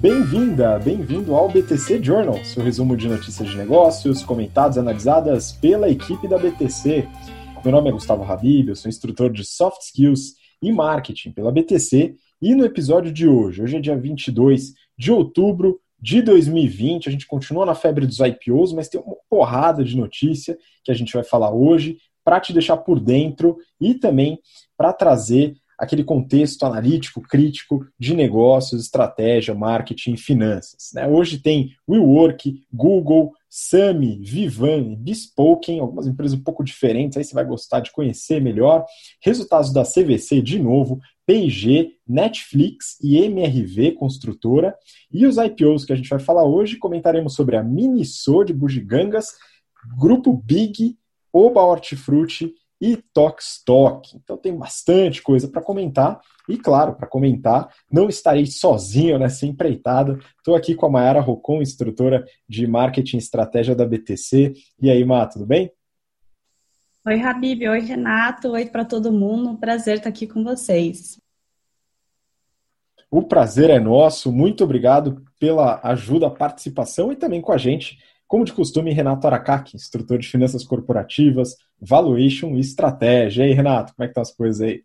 Bem-vinda, bem-vindo ao BTC Journal, seu resumo de notícias de negócios, comentados e analisadas pela equipe da BTC. Meu nome é Gustavo Habib, eu sou instrutor de Soft Skills e Marketing pela BTC e no episódio de hoje, hoje é dia 22 de outubro de 2020, a gente continua na febre dos IPOs, mas tem uma porrada de notícia que a gente vai falar hoje para te deixar por dentro e também para trazer aquele contexto analítico, crítico de negócios, estratégia, marketing finanças. Né? Hoje tem WeWork, Google, Sami, Vivan, Bespoken, algumas empresas um pouco diferentes, aí você vai gostar de conhecer melhor. Resultados da CVC de novo, P&G, Netflix e MRV Construtora. E os IPOs que a gente vai falar hoje, comentaremos sobre a Miniso de Bugigangas, Grupo Big, Oba Hortifruti e Tokstok. Então tem bastante coisa para comentar. E claro, para comentar, não estarei sozinho nessa empreitada. Estou aqui com a Mayara Rocon, instrutora de Marketing e Estratégia da BTC. E aí, Má, tudo bem? Oi, Habib. Oi, Renato. Oi para todo mundo. Prazer estar aqui com vocês. O prazer é nosso. Muito obrigado pela ajuda, participação e também com a gente como de costume, Renato Aracaki, instrutor de finanças corporativas, valuation e estratégia. E aí, Renato, como é que estão as coisas aí?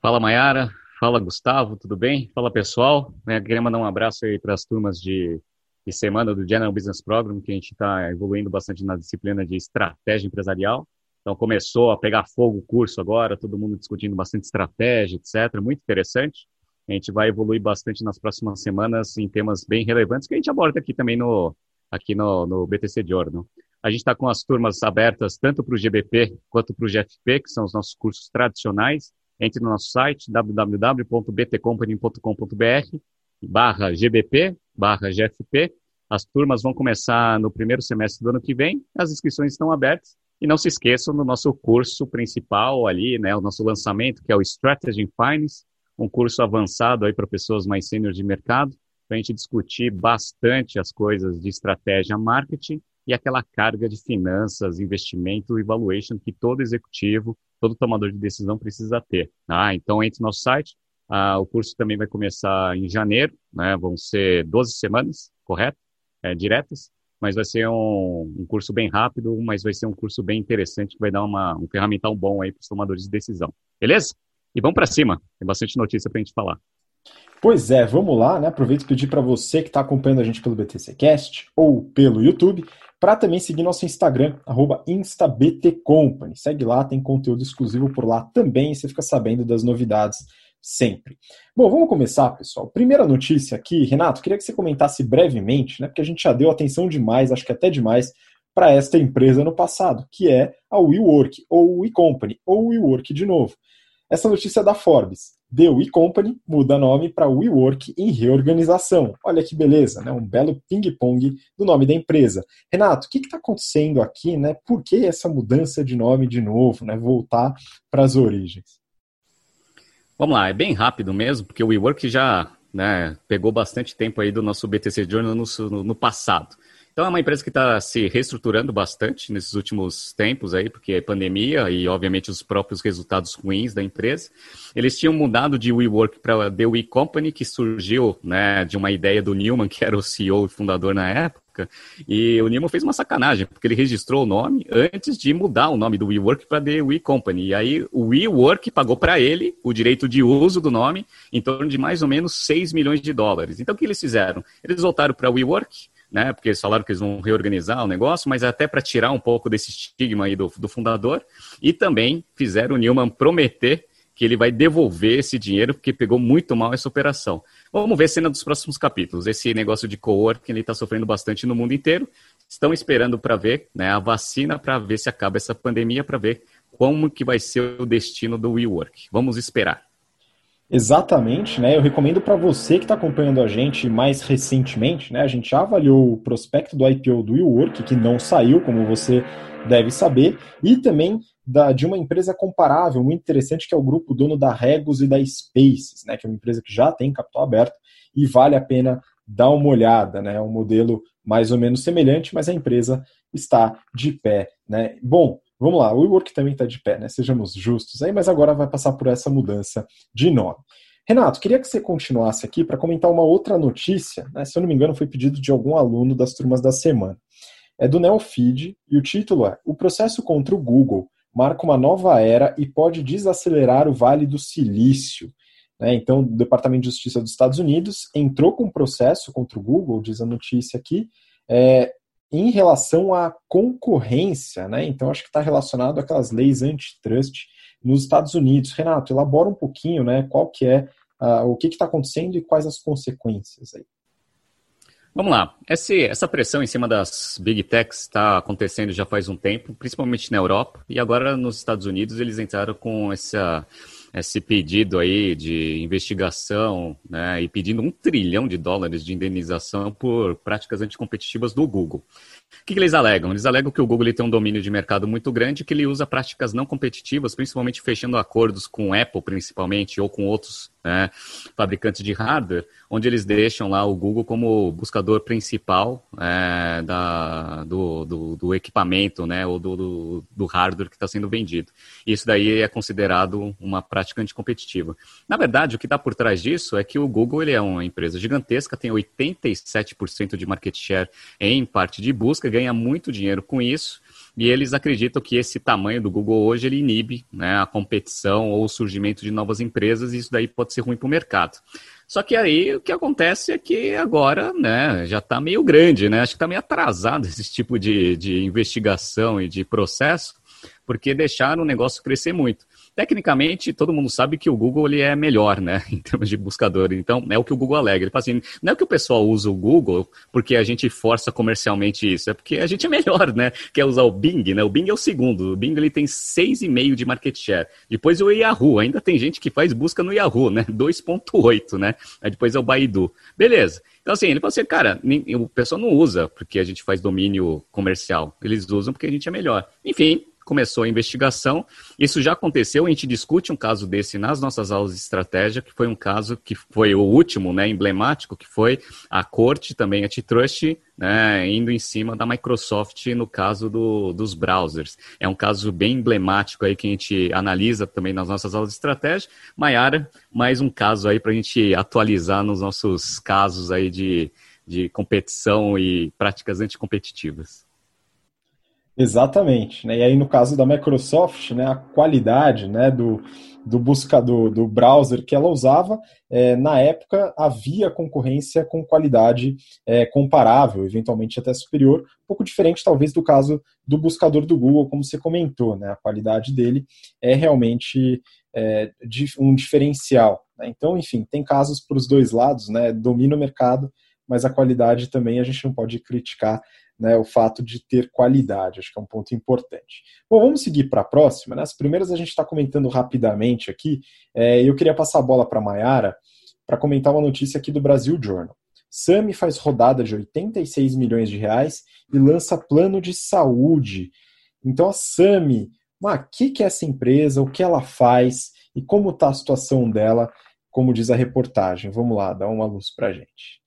Fala, Mayara. Fala, Gustavo. Tudo bem? Fala, pessoal. Eu queria mandar um abraço aí para as turmas de, de semana do General Business Program, que a gente está evoluindo bastante na disciplina de estratégia empresarial. Então, começou a pegar fogo o curso agora, todo mundo discutindo bastante estratégia, etc. Muito interessante. A gente vai evoluir bastante nas próximas semanas em temas bem relevantes que a gente aborda aqui também no, aqui no, no BTC Journal. A gente está com as turmas abertas tanto para o GBP quanto para o GFP, que são os nossos cursos tradicionais. Entre no nosso site www.btcompany.com.br barra GBP, barra GFP. As turmas vão começar no primeiro semestre do ano que vem. As inscrições estão abertas. E não se esqueçam do nosso curso principal ali, né, o nosso lançamento, que é o Strategy in Finance, um curso avançado aí para pessoas mais sêniores de mercado, para a gente discutir bastante as coisas de estratégia marketing e aquela carga de finanças, investimento e valuation que todo executivo, todo tomador de decisão precisa ter. Ah, então, entre no nosso site. Ah, o curso também vai começar em janeiro, né? vão ser 12 semanas, correto? É, diretas, mas vai ser um, um, curso bem rápido, mas vai ser um curso bem interessante que vai dar uma, um ferramental bom aí para os tomadores de decisão. Beleza? E vamos para cima, tem bastante notícia para a gente falar. Pois é, vamos lá, né? Aproveito e pedir para você que está acompanhando a gente pelo BTCcast ou pelo YouTube, para também seguir nosso Instagram, instabtcompany. Segue lá, tem conteúdo exclusivo por lá também, você fica sabendo das novidades sempre. Bom, vamos começar, pessoal. Primeira notícia aqui, Renato, queria que você comentasse brevemente, né? Porque a gente já deu atenção demais, acho que até demais, para esta empresa no passado, que é a WeWork, ou WeCompany, ou WeWork de novo. Essa notícia é da Forbes. The We Company muda nome para WeWork em reorganização. Olha que beleza, né? Um belo ping-pong do nome da empresa. Renato, o que está acontecendo aqui, né? Por que essa mudança de nome de novo, né? Voltar para as origens. Vamos lá, é bem rápido mesmo, porque o WeWork já né, pegou bastante tempo aí do nosso BTC Journal no, no, no passado. Então é uma empresa que está se reestruturando bastante nesses últimos tempos aí, porque é pandemia e obviamente os próprios resultados ruins da empresa. Eles tinham mudado de WeWork para The We Company, que surgiu né, de uma ideia do Newman, que era o CEO e fundador na época. E o Newman fez uma sacanagem, porque ele registrou o nome antes de mudar o nome do WeWork para The We Company. E aí o WeWork pagou para ele o direito de uso do nome em torno de mais ou menos 6 milhões de dólares. Então o que eles fizeram? Eles voltaram para WeWork, né? Porque eles falaram que eles vão reorganizar o negócio, mas até para tirar um pouco desse estigma aí do, do fundador. E também fizeram o Newman prometer que ele vai devolver esse dinheiro, porque pegou muito mal essa operação. Vamos ver cena dos próximos capítulos. Esse negócio de coworking ele está sofrendo bastante no mundo inteiro. Estão esperando para ver né, a vacina para ver se acaba essa pandemia, para ver como que vai ser o destino do WeWork. Vamos esperar. Exatamente, né? Eu recomendo para você que está acompanhando a gente mais recentemente, né? A gente já avaliou o prospecto do IPO do WeWork, que não saiu, como você deve saber, e também da, de uma empresa comparável, muito interessante, que é o grupo dono da Regos e da Spaces, né? Que é uma empresa que já tem capital aberto e vale a pena dar uma olhada, né? É um modelo mais ou menos semelhante, mas a empresa está de pé, né? Bom, Vamos lá, o WeWork também está de pé, né? Sejamos justos aí, mas agora vai passar por essa mudança de nome. Renato, queria que você continuasse aqui para comentar uma outra notícia, né? se eu não me engano foi pedido de algum aluno das turmas da semana. É do Neofeed e o título é O processo contra o Google marca uma nova era e pode desacelerar o Vale do Silício. Né? Então, o Departamento de Justiça dos Estados Unidos entrou com um processo contra o Google, diz a notícia aqui, é, em relação à concorrência. Né? Então, acho que está relacionado àquelas leis antitrust nos Estados Unidos. Renato, elabora um pouquinho né, qual que é, uh, o que está acontecendo e quais as consequências aí. Vamos lá. Esse, essa pressão em cima das big techs está acontecendo já faz um tempo, principalmente na Europa, e agora nos Estados Unidos eles entraram com essa esse pedido aí de investigação né, e pedindo um trilhão de dólares de indenização por práticas anticompetitivas do Google. O que, que, eles alegam? Eles alegam que o Google tem um domínio de mercado muito grande, que ele usa práticas não competitivas, principalmente fechando acordos com Apple, principalmente, ou com outros né, fabricantes de hardware, onde eles deixam lá o Google como buscador principal é, da, do, do, do, equipamento, né, ou do, do, hardware que está sendo vendido. Isso daí é considerado uma prática anticompetitiva. Na verdade, o que está por trás disso é que o Google ele é uma empresa gigantesca, tem 87% de market share em parte de busca, ganha muito dinheiro com isso, e eles acreditam que esse tamanho do Google hoje ele inibe né, a competição ou o surgimento de novas empresas e isso daí pode ser ruim para o mercado. Só que aí o que acontece é que agora né, já está meio grande, né? acho que está meio atrasado esse tipo de, de investigação e de processo, porque deixaram o negócio crescer muito. Tecnicamente, todo mundo sabe que o Google ele é melhor, né, em termos de buscador. Então, é o que o Google alega. Ele fala assim, não é que o pessoal usa o Google porque a gente força comercialmente isso, é porque a gente é melhor, né? Quer usar o Bing, né? O Bing é o segundo. O Bing ele tem 6,5 de market share. Depois o Yahoo, ainda tem gente que faz busca no Yahoo, né? 2.8, né? Aí depois é o Baidu. Beleza. Então, assim, ele fala assim, cara, o pessoal não usa porque a gente faz domínio comercial. Eles usam porque a gente é melhor. Enfim, começou a investigação. Isso já aconteceu, a gente discute um caso desse nas nossas aulas de estratégia, que foi um caso que foi o último, né, emblemático, que foi a corte, também a T-Trust, né, indo em cima da Microsoft no caso do, dos browsers. É um caso bem emblemático aí que a gente analisa também nas nossas aulas de estratégia. Maiara, mais um caso aí para a gente atualizar nos nossos casos aí de, de competição e práticas anticompetitivas. Exatamente. Né? E aí, no caso da Microsoft, né, a qualidade né, do, do buscador, do browser que ela usava, é, na época havia concorrência com qualidade é, comparável, eventualmente até superior, um pouco diferente talvez do caso do buscador do Google, como você comentou, né? a qualidade dele é realmente é, um diferencial. Né? Então, enfim, tem casos para os dois lados, né? domina o mercado, mas a qualidade também a gente não pode criticar né, o fato de ter qualidade, acho que é um ponto importante. Bom, vamos seguir para a próxima. Né? As primeiras a gente está comentando rapidamente aqui, é, eu queria passar a bola para a Mayara para comentar uma notícia aqui do Brasil Journal. Sami faz rodada de 86 milhões de reais e lança plano de saúde. Então a Sami, o que, que é essa empresa, o que ela faz e como está a situação dela, como diz a reportagem. Vamos lá, dá uma luz para a gente.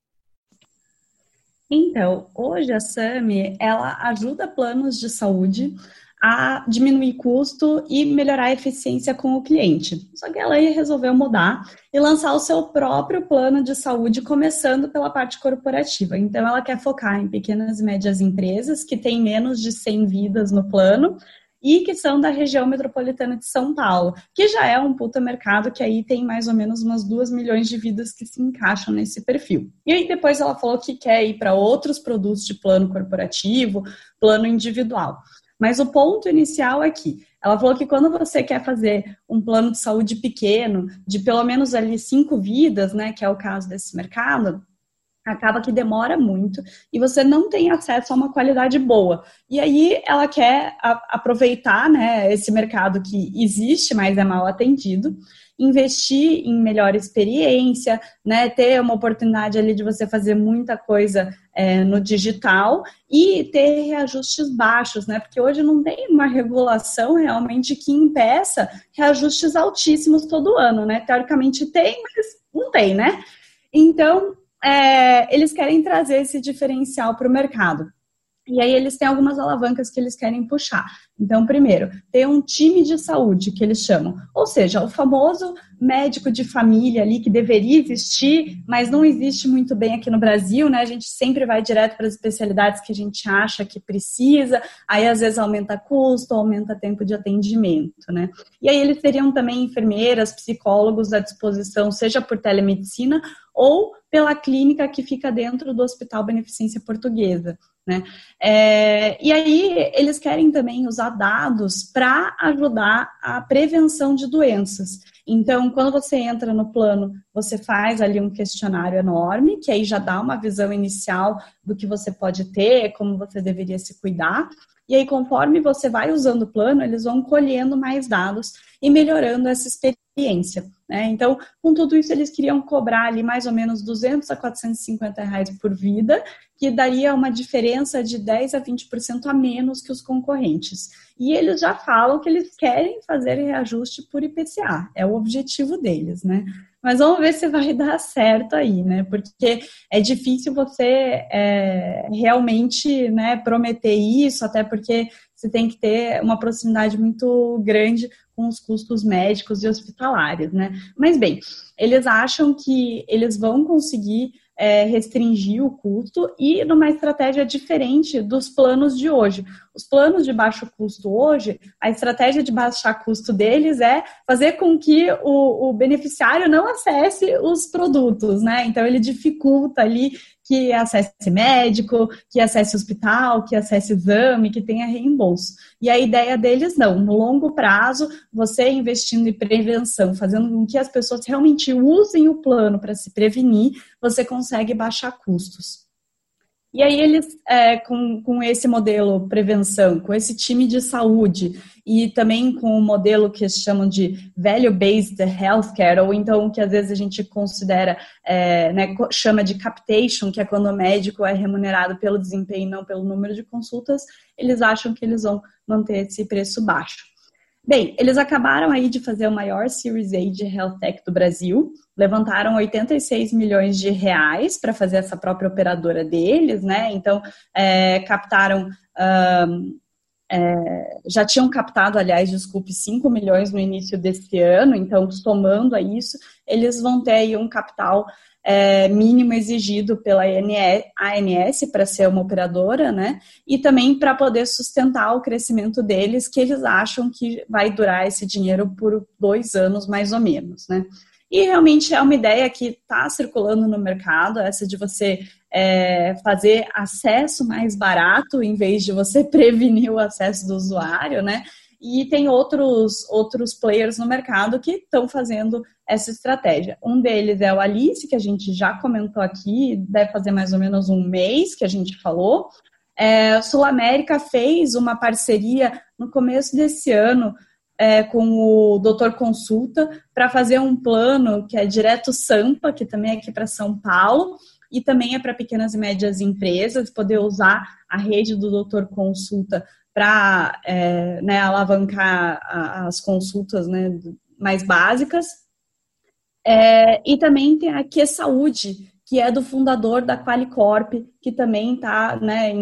Então, hoje a SAMI, ela ajuda planos de saúde a diminuir custo e melhorar a eficiência com o cliente. Só que ela resolveu mudar e lançar o seu próprio plano de saúde, começando pela parte corporativa. Então, ela quer focar em pequenas e médias empresas que têm menos de 100 vidas no plano e que são da região metropolitana de São Paulo, que já é um puta mercado que aí tem mais ou menos umas duas milhões de vidas que se encaixam nesse perfil. E aí depois ela falou que quer ir para outros produtos de plano corporativo, plano individual. Mas o ponto inicial é que ela falou que quando você quer fazer um plano de saúde pequeno, de pelo menos ali cinco vidas, né, que é o caso desse mercado, acaba que demora muito e você não tem acesso a uma qualidade boa. E aí ela quer aproveitar né, esse mercado que existe, mas é mal atendido, investir em melhor experiência, né, ter uma oportunidade ali de você fazer muita coisa é, no digital e ter reajustes baixos, né? Porque hoje não tem uma regulação realmente que impeça reajustes altíssimos todo ano, né? Teoricamente tem, mas não tem, né? Então, é, eles querem trazer esse diferencial para o mercado. E aí eles têm algumas alavancas que eles querem puxar. Então, primeiro, ter um time de saúde, que eles chamam. Ou seja, o famoso médico de família ali que deveria existir, mas não existe muito bem aqui no Brasil, né? A gente sempre vai direto para as especialidades que a gente acha que precisa, aí às vezes aumenta custo, aumenta tempo de atendimento, né? E aí eles teriam também enfermeiras, psicólogos à disposição, seja por telemedicina ou pela clínica que fica dentro do Hospital Beneficência Portuguesa. Né? É, e aí eles querem também usar dados para ajudar a prevenção de doenças. Então, quando você entra no plano, você faz ali um questionário enorme, que aí já dá uma visão inicial do que você pode ter, como você deveria se cuidar. E aí, conforme você vai usando o plano, eles vão colhendo mais dados e melhorando essa experiência. Né? Então, com tudo isso, eles queriam cobrar ali mais ou menos 200 a 450 reais por vida, que daria uma diferença de 10 a 20% a menos que os concorrentes. E eles já falam que eles querem fazer reajuste por IPCA, é o objetivo deles, né? Mas vamos ver se vai dar certo aí, né? Porque é difícil você é, realmente né, prometer isso, até porque você tem que ter uma proximidade muito grande com os custos médicos e hospitalares, né? Mas bem, eles acham que eles vão conseguir é, restringir o custo e numa estratégia diferente dos planos de hoje. Os planos de baixo custo hoje, a estratégia de baixar custo deles é fazer com que o, o beneficiário não acesse os produtos, né? Então ele dificulta ali que acesse médico, que acesse hospital, que acesse exame, que tenha reembolso. E a ideia deles não, no longo prazo, você investindo em prevenção, fazendo com que as pessoas realmente usem o plano para se prevenir, você consegue baixar custos. E aí eles, é, com, com esse modelo prevenção, com esse time de saúde e também com o modelo que chamam de value-based healthcare, ou então que às vezes a gente considera, é, né, chama de capitation, que é quando o médico é remunerado pelo desempenho, não pelo número de consultas, eles acham que eles vão manter esse preço baixo. Bem, eles acabaram aí de fazer o maior Series A de Health Tech do Brasil, levantaram 86 milhões de reais para fazer essa própria operadora deles, né? Então, é, captaram. Um, é, já tinham captado, aliás, desculpe, 5 milhões no início desse ano, então, somando a isso, eles vão ter aí um capital é, mínimo exigido pela ANS para ser uma operadora, né? E também para poder sustentar o crescimento deles, que eles acham que vai durar esse dinheiro por dois anos, mais ou menos, né? E realmente é uma ideia que está circulando no mercado, essa de você é, fazer acesso mais barato em vez de você prevenir o acesso do usuário, né? E tem outros, outros players no mercado que estão fazendo essa estratégia. Um deles é o Alice, que a gente já comentou aqui, deve fazer mais ou menos um mês que a gente falou. É, Sul América fez uma parceria no começo desse ano é, com o Doutor Consulta para fazer um plano que é direto Sampa, que também é aqui para São Paulo, e também é para pequenas e médias empresas, poder usar a rede do Doutor Consulta para é, né, alavancar as consultas né, mais básicas. É, e também tem a saúde, que é do fundador da Qualicorp, que também está né,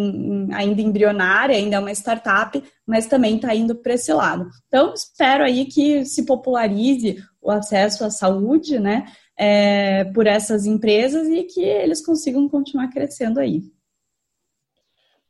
ainda embrionária, ainda é uma startup, mas também está indo para esse lado. Então, espero aí que se popularize o acesso à saúde né, é, por essas empresas e que eles consigam continuar crescendo aí.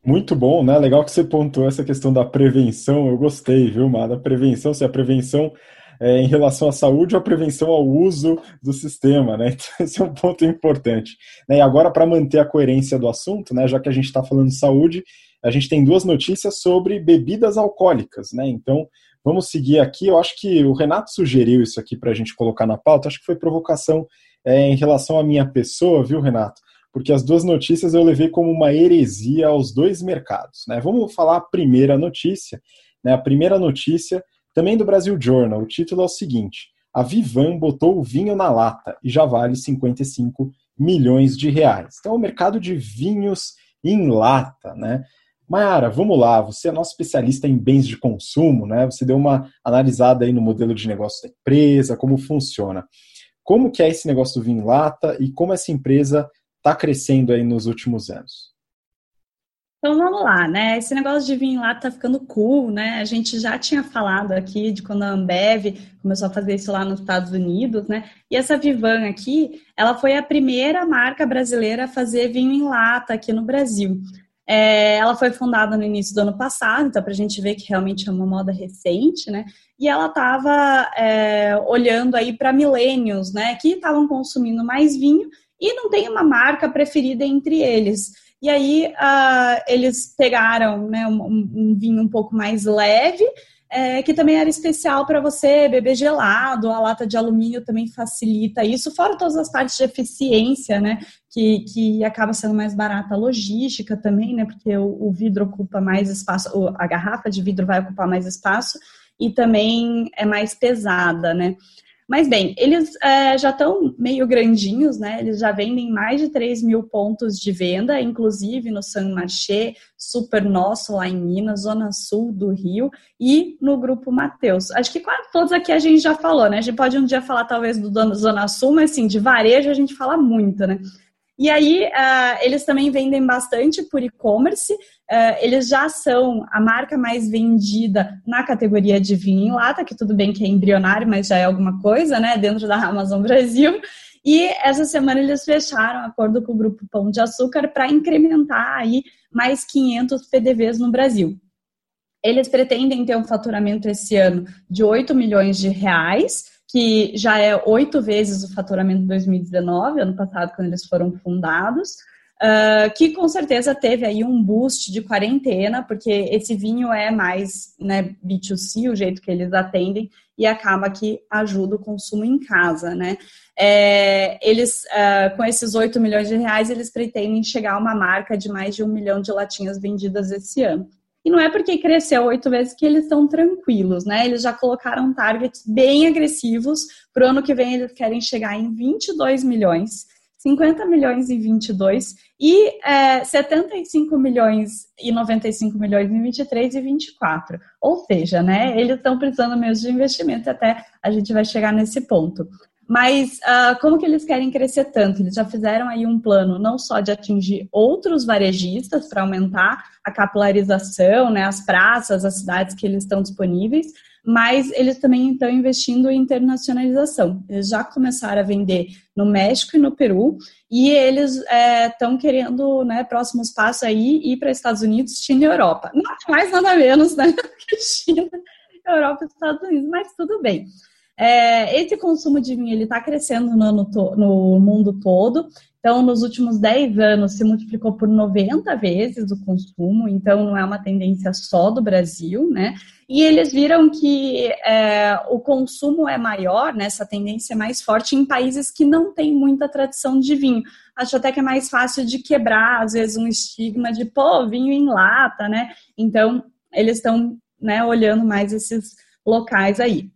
Muito bom, né? Legal que você pontuou essa questão da prevenção. Eu gostei, viu, Mada? Prevenção, se a prevenção é, em relação à saúde ou a prevenção ao uso do sistema, né? Então, esse é um ponto importante. Né? E agora, para manter a coerência do assunto, né? Já que a gente está falando de saúde, a gente tem duas notícias sobre bebidas alcoólicas, né? Então, vamos seguir aqui. Eu acho que o Renato sugeriu isso aqui para a gente colocar na pauta. Acho que foi provocação é, em relação à minha pessoa, viu, Renato? Porque as duas notícias eu levei como uma heresia aos dois mercados. Né? Vamos falar a primeira notícia. Né? A primeira notícia, também do Brasil Journal, o título é o seguinte: A Vivan botou o vinho na lata e já vale 55 milhões de reais. Então, o mercado de vinhos em lata, né? Mayara, vamos lá, você é nosso especialista em bens de consumo, né? Você deu uma analisada aí no modelo de negócio da empresa, como funciona. Como que é esse negócio do vinho em lata e como essa empresa está crescendo aí nos últimos anos? Então vamos lá, né? Esse negócio de vinho lá tá ficando cool, né? A gente já tinha falado aqui de quando a Ambev começou a fazer isso lá nos Estados Unidos, né? E essa Vivan aqui, ela foi a primeira marca brasileira a fazer vinho em lata aqui no Brasil. É, ela foi fundada no início do ano passado, então para a gente ver que realmente é uma moda recente, né? E ela estava é, olhando aí para milênios, né? Que estavam consumindo mais vinho e não tem uma marca preferida entre eles. E aí uh, eles pegaram né, um, um, vinho um pouco mais leve, é, que também era especial para você beber gelado, a lata de alumínio também facilita isso, fora todas as partes de eficiência, né? Que, que acaba sendo mais barata a logística também, né? Porque o, o vidro ocupa mais espaço, a garrafa de vidro vai ocupar mais espaço e também é mais pesada, né? Mas bem, eles é, já estão meio grandinhos, né? Eles já vendem mais de 3 mil pontos de venda, inclusive no San Marché, Super Nosso lá em Minas, Zona Sul do Rio e no Grupo Mateus. Acho que quase todos aqui a gente já falou, né? A gente pode um dia falar talvez do Zona Sul, mas assim, de varejo a gente fala muito, né? E aí, uh, eles também vendem bastante por e-commerce. Uh, eles já são a marca mais vendida na categoria de vinho em lata, que tudo bem que é embrionário, mas já é alguma coisa, né? Dentro da Amazon Brasil. E essa semana eles fecharam acordo com o Grupo Pão de Açúcar para incrementar aí mais 500 PDVs no Brasil. Eles pretendem ter um faturamento esse ano de 8 milhões de reais, que já é oito vezes o faturamento de 2019, ano passado, quando eles foram fundados, uh, que com certeza teve aí um boost de quarentena, porque esse vinho é mais né, B2C, o jeito que eles atendem, e acaba que ajuda o consumo em casa, né? É, eles, uh, com esses 8 milhões de reais, eles pretendem chegar a uma marca de mais de um milhão de latinhas vendidas esse ano. E não é porque cresceu oito vezes que eles estão tranquilos, né? Eles já colocaram targets bem agressivos. Para o ano que vem, eles querem chegar em 22 milhões, 50 milhões em 22 e é, 75 milhões e 95 milhões em 23 e 24. Ou seja, né? Eles estão precisando mesmo de investimento até a gente vai chegar nesse ponto. Mas uh, como que eles querem crescer tanto? Eles já fizeram aí um plano não só de atingir outros varejistas para aumentar a capilarização, né, as praças, as cidades que eles estão disponíveis, mas eles também estão investindo em internacionalização. Eles já começaram a vender no México e no Peru, e eles estão é, querendo, né, próximos passos aí, ir para Estados Unidos, China e Europa. Nada mais, nada menos, né, que China, Europa e Estados Unidos, mas tudo bem. É, esse consumo de vinho está crescendo no, no, no, mundo todo. Então, nos últimos 10 anos, se multiplicou por 90 vezes o consumo. Então, não é uma tendência só do Brasil, né? E eles viram que é, o consumo é maior, né, essa tendência é mais forte em países que não têm muita tradição de vinho. Acho até que é mais fácil de quebrar, às vezes, um estigma de, pô, vinho em lata, né? Então, eles estão né, olhando mais esses locais aí.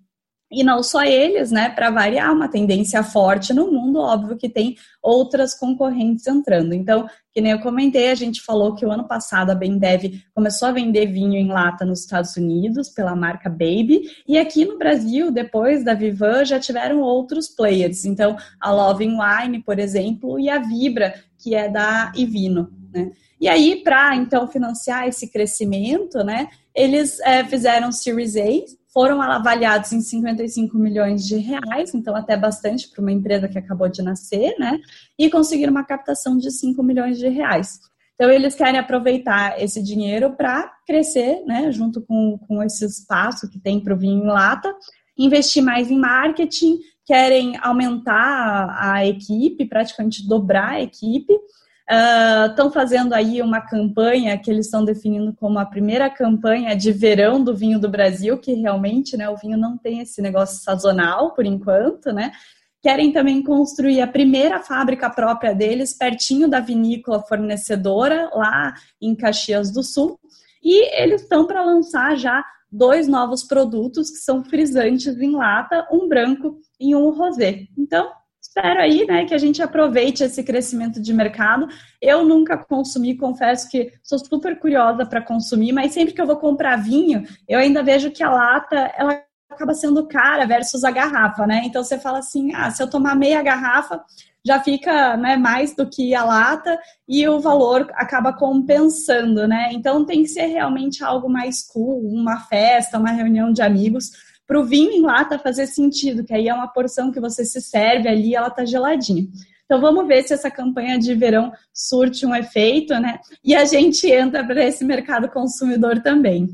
E não só eles, né? Para variar, uma tendência forte no mundo, óbvio que tem outras concorrentes entrando. Então, que nem eu comentei, a gente falou que o ano passado a Bendev começou a vender vinho em lata nos Estados Unidos pela marca Baby, e aqui no Brasil, depois da Vivan, já tiveram outros players. Então, a Love Wine, por exemplo, e a Vibra, que é da Ivino, né? E aí, para então financiar esse crescimento, né, eles é, fizeram Series A, foram avaliados em 55 milhões de reais, então até bastante para uma empresa que acabou de nascer, né? E conseguiram uma captação de 5 milhões de reais. Então, eles querem aproveitar esse dinheiro para crescer, né, junto com, com esse espaço que tem para o vinho em lata, investir mais em marketing, querem aumentar a, equipe, praticamente dobrar a equipe, Estão uh, fazendo aí uma campanha que eles estão definindo como a primeira campanha de verão do vinho do Brasil, que realmente né, o vinho não tem esse negócio sazonal por enquanto, né? Querem também construir a primeira fábrica própria deles, pertinho da vinícola fornecedora, lá em Caxias do Sul. E eles estão para lançar já dois novos produtos que são frisantes em lata, um branco e um rosé. Então, espero aí, né, que a gente aproveite esse crescimento de mercado. Eu nunca consumi, confesso que sou super curiosa para consumir, mas sempre que eu vou comprar vinho, eu ainda vejo que a lata ela acaba sendo cara versus a garrafa, né? Então você fala assim, ah, se eu tomar meia garrafa, já fica né, mais do que a lata e o valor acaba compensando, né? Então tem que ser realmente algo mais cool, uma festa, uma reunião de amigos, para o vinho em lata fazer sentido, que aí é uma porção que você se serve ali, ela tá geladinha. Então vamos ver se essa campanha de verão surte um efeito, né? E a gente entra para esse mercado consumidor também.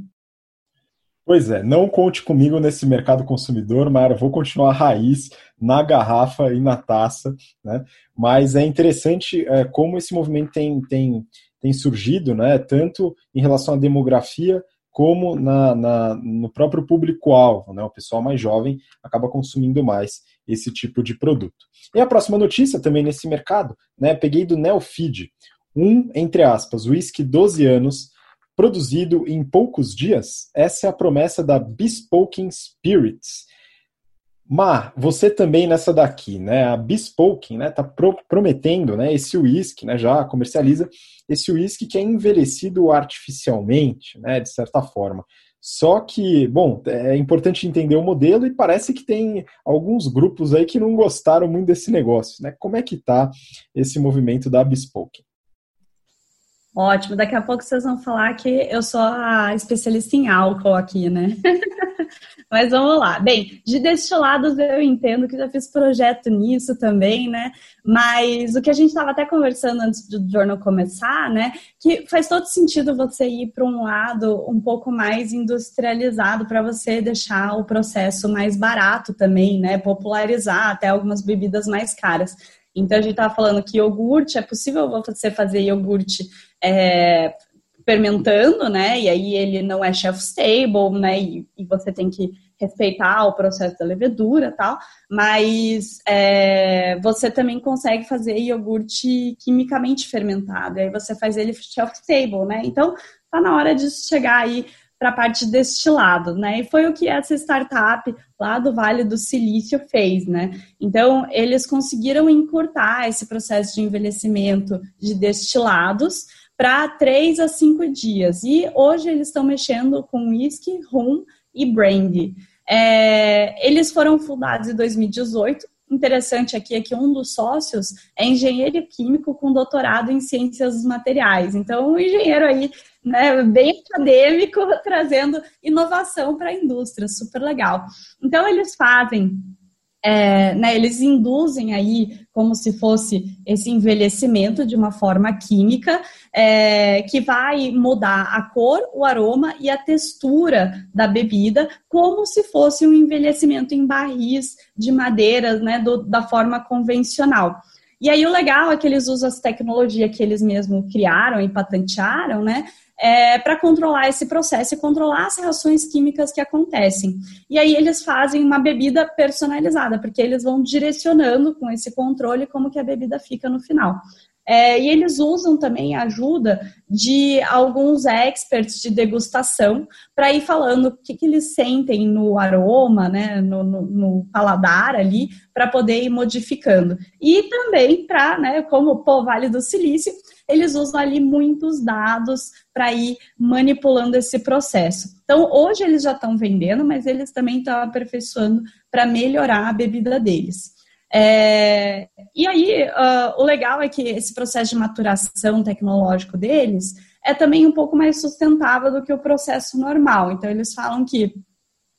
Pois é, não conte comigo nesse mercado consumidor, Mara. Vou continuar raiz na garrafa e na taça, né? Mas é interessante é, como esse movimento tem, tem, tem surgido, né? Tanto em relação à demografia como na, na no próprio público-alvo, né? O pessoal mais jovem acaba consumindo mais esse tipo de produto. E a próxima notícia também nesse mercado, né? Peguei do Neofeed, um, entre aspas, whisky 12 anos, produzido em poucos dias. Essa é a promessa da Bespoken Spirits. Mar, você também nessa daqui, né? A Bespoken, né, tá pro, prometendo, né, esse uísque, né, já comercializa esse uísque que é envelhecido artificialmente, né, de certa forma. Só que, bom, é importante entender o modelo e parece que tem alguns grupos aí que não gostaram muito desse negócio, né? Como é que tá esse movimento da Bespoken? Ótimo, daqui a pouco vocês vão falar que eu sou a especialista em álcool aqui, né? Mas vamos lá. Bem, de destilados eu entendo que já fiz projeto nisso também, né? Mas o que a gente estava até conversando antes do jornal começar, né? Que faz todo sentido você ir para um lado um pouco mais industrializado para você deixar o processo mais barato também, né? Popularizar até algumas bebidas mais caras. Então a gente estava falando que iogurte, é possível você fazer iogurte é, fermentando, né? E aí ele não é shelf stable, né? E, e você tem que respeitar o processo da levedura tal, mas é, você também consegue fazer iogurte quimicamente fermentado, aí você faz ele shelf stable, né? Então tá na hora de chegar aí para a parte destilado, né? E foi o que essa startup lá do Vale do Silício fez, né? Então, eles conseguiram encurtar esse processo de envelhecimento de destilados para três a cinco dias. E hoje eles estão mexendo com whisky, rum e brandy. É, eles foram fundados em 2018. Interessante aqui é que um dos sócios é engenheiro químico com doutorado em ciências dos materiais. Então, um engenheiro aí né, bem acadêmico, trazendo inovação para a indústria, super legal. Então, eles fazem, é, né, eles induzem aí como se fosse esse envelhecimento de uma forma química, é, que vai mudar a cor, o aroma e a textura da bebida, como se fosse um envelhecimento em barris de madeira, né, do, da forma convencional. E aí o legal é que eles usam as tecnologias que eles mesmos criaram e patentearam, né? É, para controlar esse processo e controlar as reações químicas que acontecem. E aí eles fazem uma bebida personalizada, porque eles vão direcionando com esse controle como que a bebida fica no final. É, e eles usam também a ajuda de alguns experts de degustação para ir falando o que, que, eles sentem no aroma, né, no, no, no paladar ali, para poder ir modificando. E também para, né, como o Vale do Silício, eles usam ali muitos dados para ir manipulando esse processo. Então, hoje eles já estão vendendo, mas eles também estão aperfeiçoando para melhorar a bebida deles. É, e aí, uh, o legal é que esse processo de maturação tecnológico deles é também um pouco mais sustentável do que o processo normal. Então, eles falam que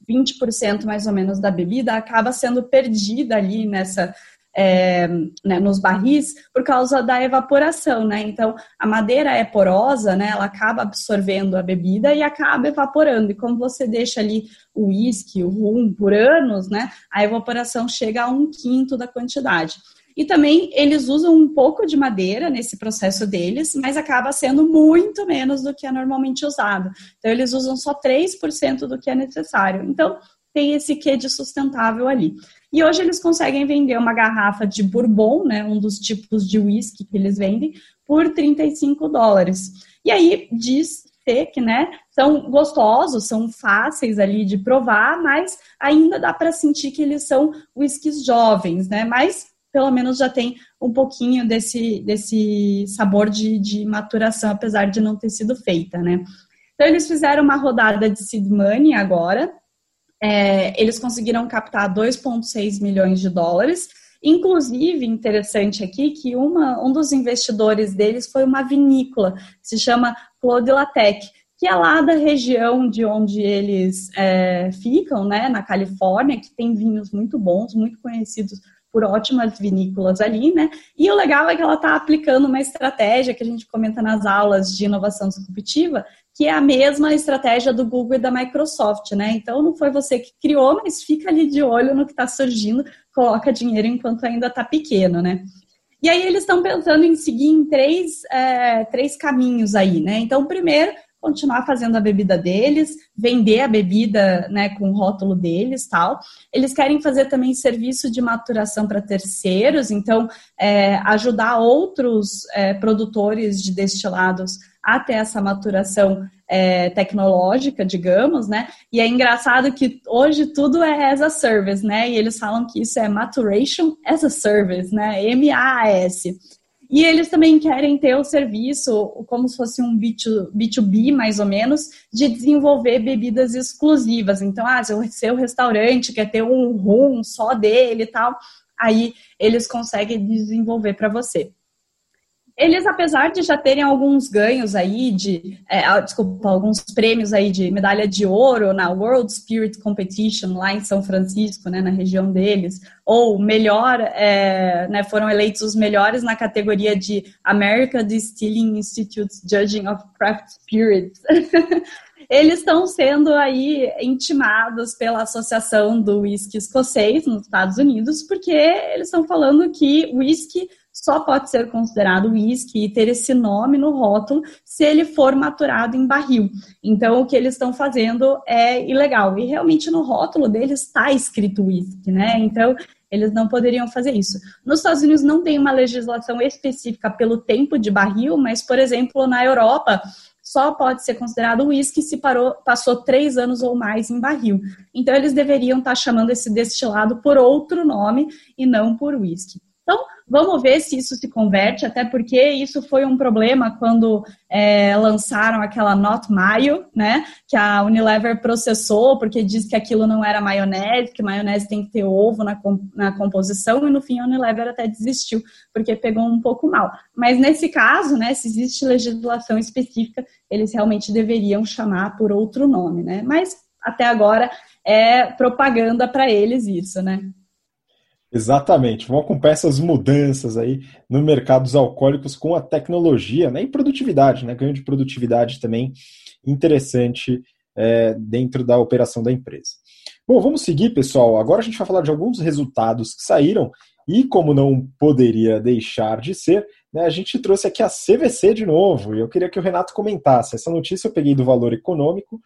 20% mais ou menos da bebida acaba sendo perdida ali nessa é, né, nos barris por causa da evaporação, né? Então, a madeira é porosa, né? Ela acaba absorvendo a bebida e acaba evaporando. E como você deixa ali o uísque, o rum por anos, né? A evaporação chega a um quinto da quantidade. E também eles usam um pouco de madeira nesse processo deles, mas acaba sendo muito menos do que é normalmente usado. Então, eles usam só 3% do que é necessário. Então, tem esse quê de sustentável ali. E hoje eles conseguem vender uma garrafa de bourbon, né, um dos tipos de whisky que eles vendem, por 35 dólares. E aí diz que, né, são gostosos, são fáceis ali de provar, mas ainda dá para sentir que eles são whiskies jovens, né? Mas pelo menos já tem um pouquinho desse, desse sabor de, de maturação, apesar de não ter sido feita, né? Então eles fizeram uma rodada de seed money agora, é, eles conseguiram captar 2,6 milhões de dólares. Inclusive, interessante aqui que uma, um dos investidores deles foi uma vinícola, que se chama Claude Latec, que é lá da região de onde eles é, ficam, né, na Califórnia, que tem vinhos muito bons, muito conhecidos por ótimas vinícolas ali, né? E o legal é que ela está aplicando uma estratégia que a gente comenta nas aulas de inovação disruptiva, que é a mesma estratégia do Google e da Microsoft, né? Então não foi você que criou, mas fica ali de olho no que está surgindo, coloca dinheiro enquanto ainda está pequeno, né? E aí eles estão pensando em seguir em três, é, três caminhos aí, né? Então, primeiro, continuar fazendo a bebida deles, vender a bebida né, com o rótulo deles tal. Eles querem fazer também serviço de maturação para terceiros, então é, ajudar outros é, produtores de destilados a ter essa maturação é, tecnológica, digamos, né? E é engraçado que hoje tudo é as a service, né? E eles falam que isso é maturation as a service, né? M-A-S. E eles também querem ter o serviço, como se fosse um B2, B2B, mais ou menos, de desenvolver bebidas exclusivas. Então, ah, se o seu restaurante quer ter um rum só dele e tal, aí eles conseguem desenvolver para você eles, apesar de já terem alguns ganhos aí de, é, ah, desculpa, alguns prêmios aí de medalha de ouro na World Spirit Competition lá em São Francisco, né, na região deles, ou melhor, é, né, foram eleitos os melhores na categoria de American Distilling Institute's Judging of Craft Spirits. eles estão sendo aí intimados pela Associação do Whisky Escocês nos Estados Unidos, porque eles estão falando que whisky só pode ser considerado uísque e ter esse nome no rótulo se ele for maturado em barril. Então, o que eles estão fazendo é ilegal. E realmente no rótulo deles está escrito uísque, né? Então, eles não poderiam fazer isso. Nos Estados Unidos não tem uma legislação específica pelo tempo de barril, mas, por exemplo, na Europa só pode ser considerado uísque se parou, passou três anos ou mais em barril. Então, eles deveriam estar tá chamando esse destilado por outro nome e não por uísque. Vamos ver se isso se converte, até porque isso foi um problema quando é, lançaram aquela Not Mayo, né? Que a Unilever processou, porque diz que aquilo não era maionese, que maionese tem que ter ovo na, na composição, e no fim a Unilever até desistiu, porque pegou um pouco mal. Mas nesse caso, né, se existe legislação específica, eles realmente deveriam chamar por outro nome, né? Mas até agora é propaganda para eles isso, né? Exatamente. Vão acompanhar essas mudanças aí no mercado dos alcoólicos com a tecnologia né? e produtividade, né? ganho de produtividade também interessante é, dentro da operação da empresa. Bom, vamos seguir, pessoal. Agora a gente vai falar de alguns resultados que saíram e, como não poderia deixar de ser, né, a gente trouxe aqui a CVC de novo. E eu queria que o Renato comentasse. Essa notícia eu peguei do Valor Econômico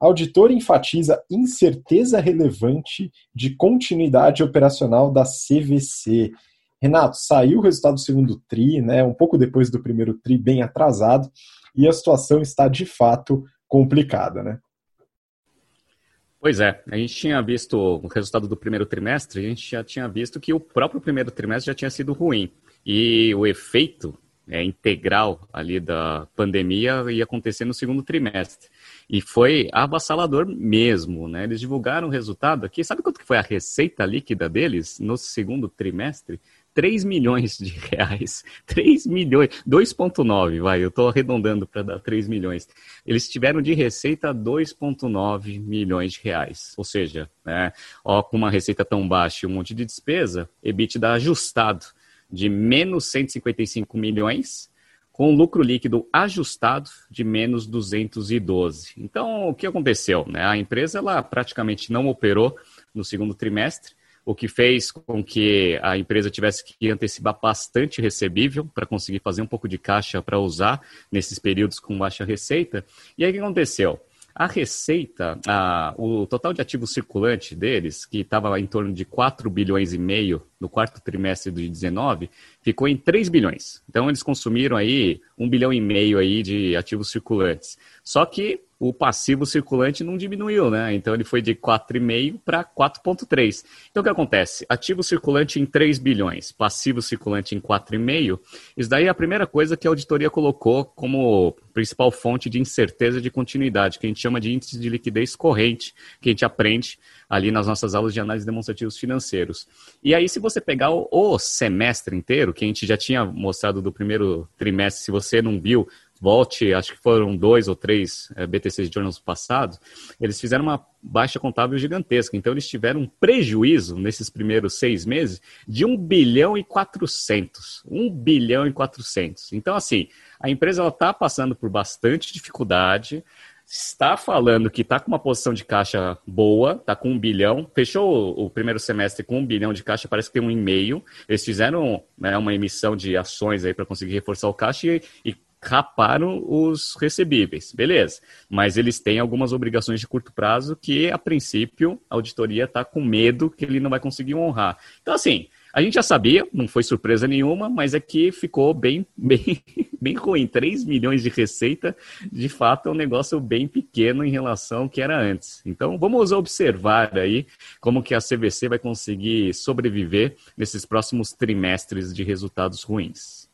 Auditor enfatiza incerteza relevante de continuidade operacional da CVC. Renato, saiu o resultado do segundo TRI, né, um pouco depois do primeiro TRI, bem atrasado, e a situação está de fato complicada, né? Pois é, a gente tinha visto o resultado do primeiro trimestre, a gente já tinha visto que o próprio primeiro trimestre já tinha sido ruim. E o efeito é, integral ali da pandemia ia acontecer no segundo trimestre. E foi avassalador mesmo, né? Eles divulgaram o resultado aqui. Sabe quanto que foi a receita líquida deles no segundo trimestre? 3 milhões de reais. 3 milhões. 2,9, vai, eu estou arredondando para dar 3 milhões. Eles tiveram de receita 2,9 milhões de reais. Ou seja, né, ó, com uma receita tão baixa e um monte de despesa, EBITDA ajustado de menos 155 milhões com lucro líquido ajustado de menos 212. Então, o que aconteceu? Né? A empresa ela praticamente não operou no segundo trimestre, o que fez com que a empresa tivesse que antecipar bastante recebível para conseguir fazer um pouco de caixa para usar nesses períodos com baixa receita. E aí o que aconteceu? A receita, a, o total de ativo circulante deles, que estava em torno de 4 bilhões e meio no quarto trimestre de 19, ficou em 3 bilhões. Então eles consumiram aí 1 bilhão e meio aí de ativos circulantes. Só que o passivo circulante não diminuiu, né? Então ele foi de 4,5 para 4,3. Então o que acontece? Ativo circulante em 3 bilhões, passivo circulante em 4,5. Isso daí é a primeira coisa que a auditoria colocou como principal fonte de incerteza de continuidade, que a gente chama de índice de liquidez corrente, que a gente aprende ali nas nossas aulas de análise de demonstrativos financeiros. E aí, se você pegar o semestre inteiro, que a gente já tinha mostrado do primeiro trimestre, se você não viu, volte, acho que foram dois ou três é, BTCs Journals passados, eles fizeram uma baixa contábil gigantesca. Então, eles tiveram um prejuízo nesses primeiros seis meses de 1 bilhão e 400. 1 bilhão e 400. Então, assim, a empresa está passando por bastante dificuldade, está falando que está com uma posição de caixa boa, está com um bilhão, fechou o, primeiro semestre com um bilhão de caixa, parece que tem um e meio. Eles fizeram né, uma emissão de ações aí para conseguir reforçar o caixa e, e raparam os recebíveis, beleza. Mas eles têm algumas obrigações de curto prazo que, a princípio, a auditoria está com medo que ele não vai conseguir honrar. Então, assim, a gente já sabia, não foi surpresa nenhuma, mas é que ficou bem, bem, bem ruim. 3 milhões de receita, de fato, é um negócio bem pequeno em relação ao que era antes. Então, vamos observar aí como que a CVC vai conseguir sobreviver nesses próximos trimestres de resultados ruins.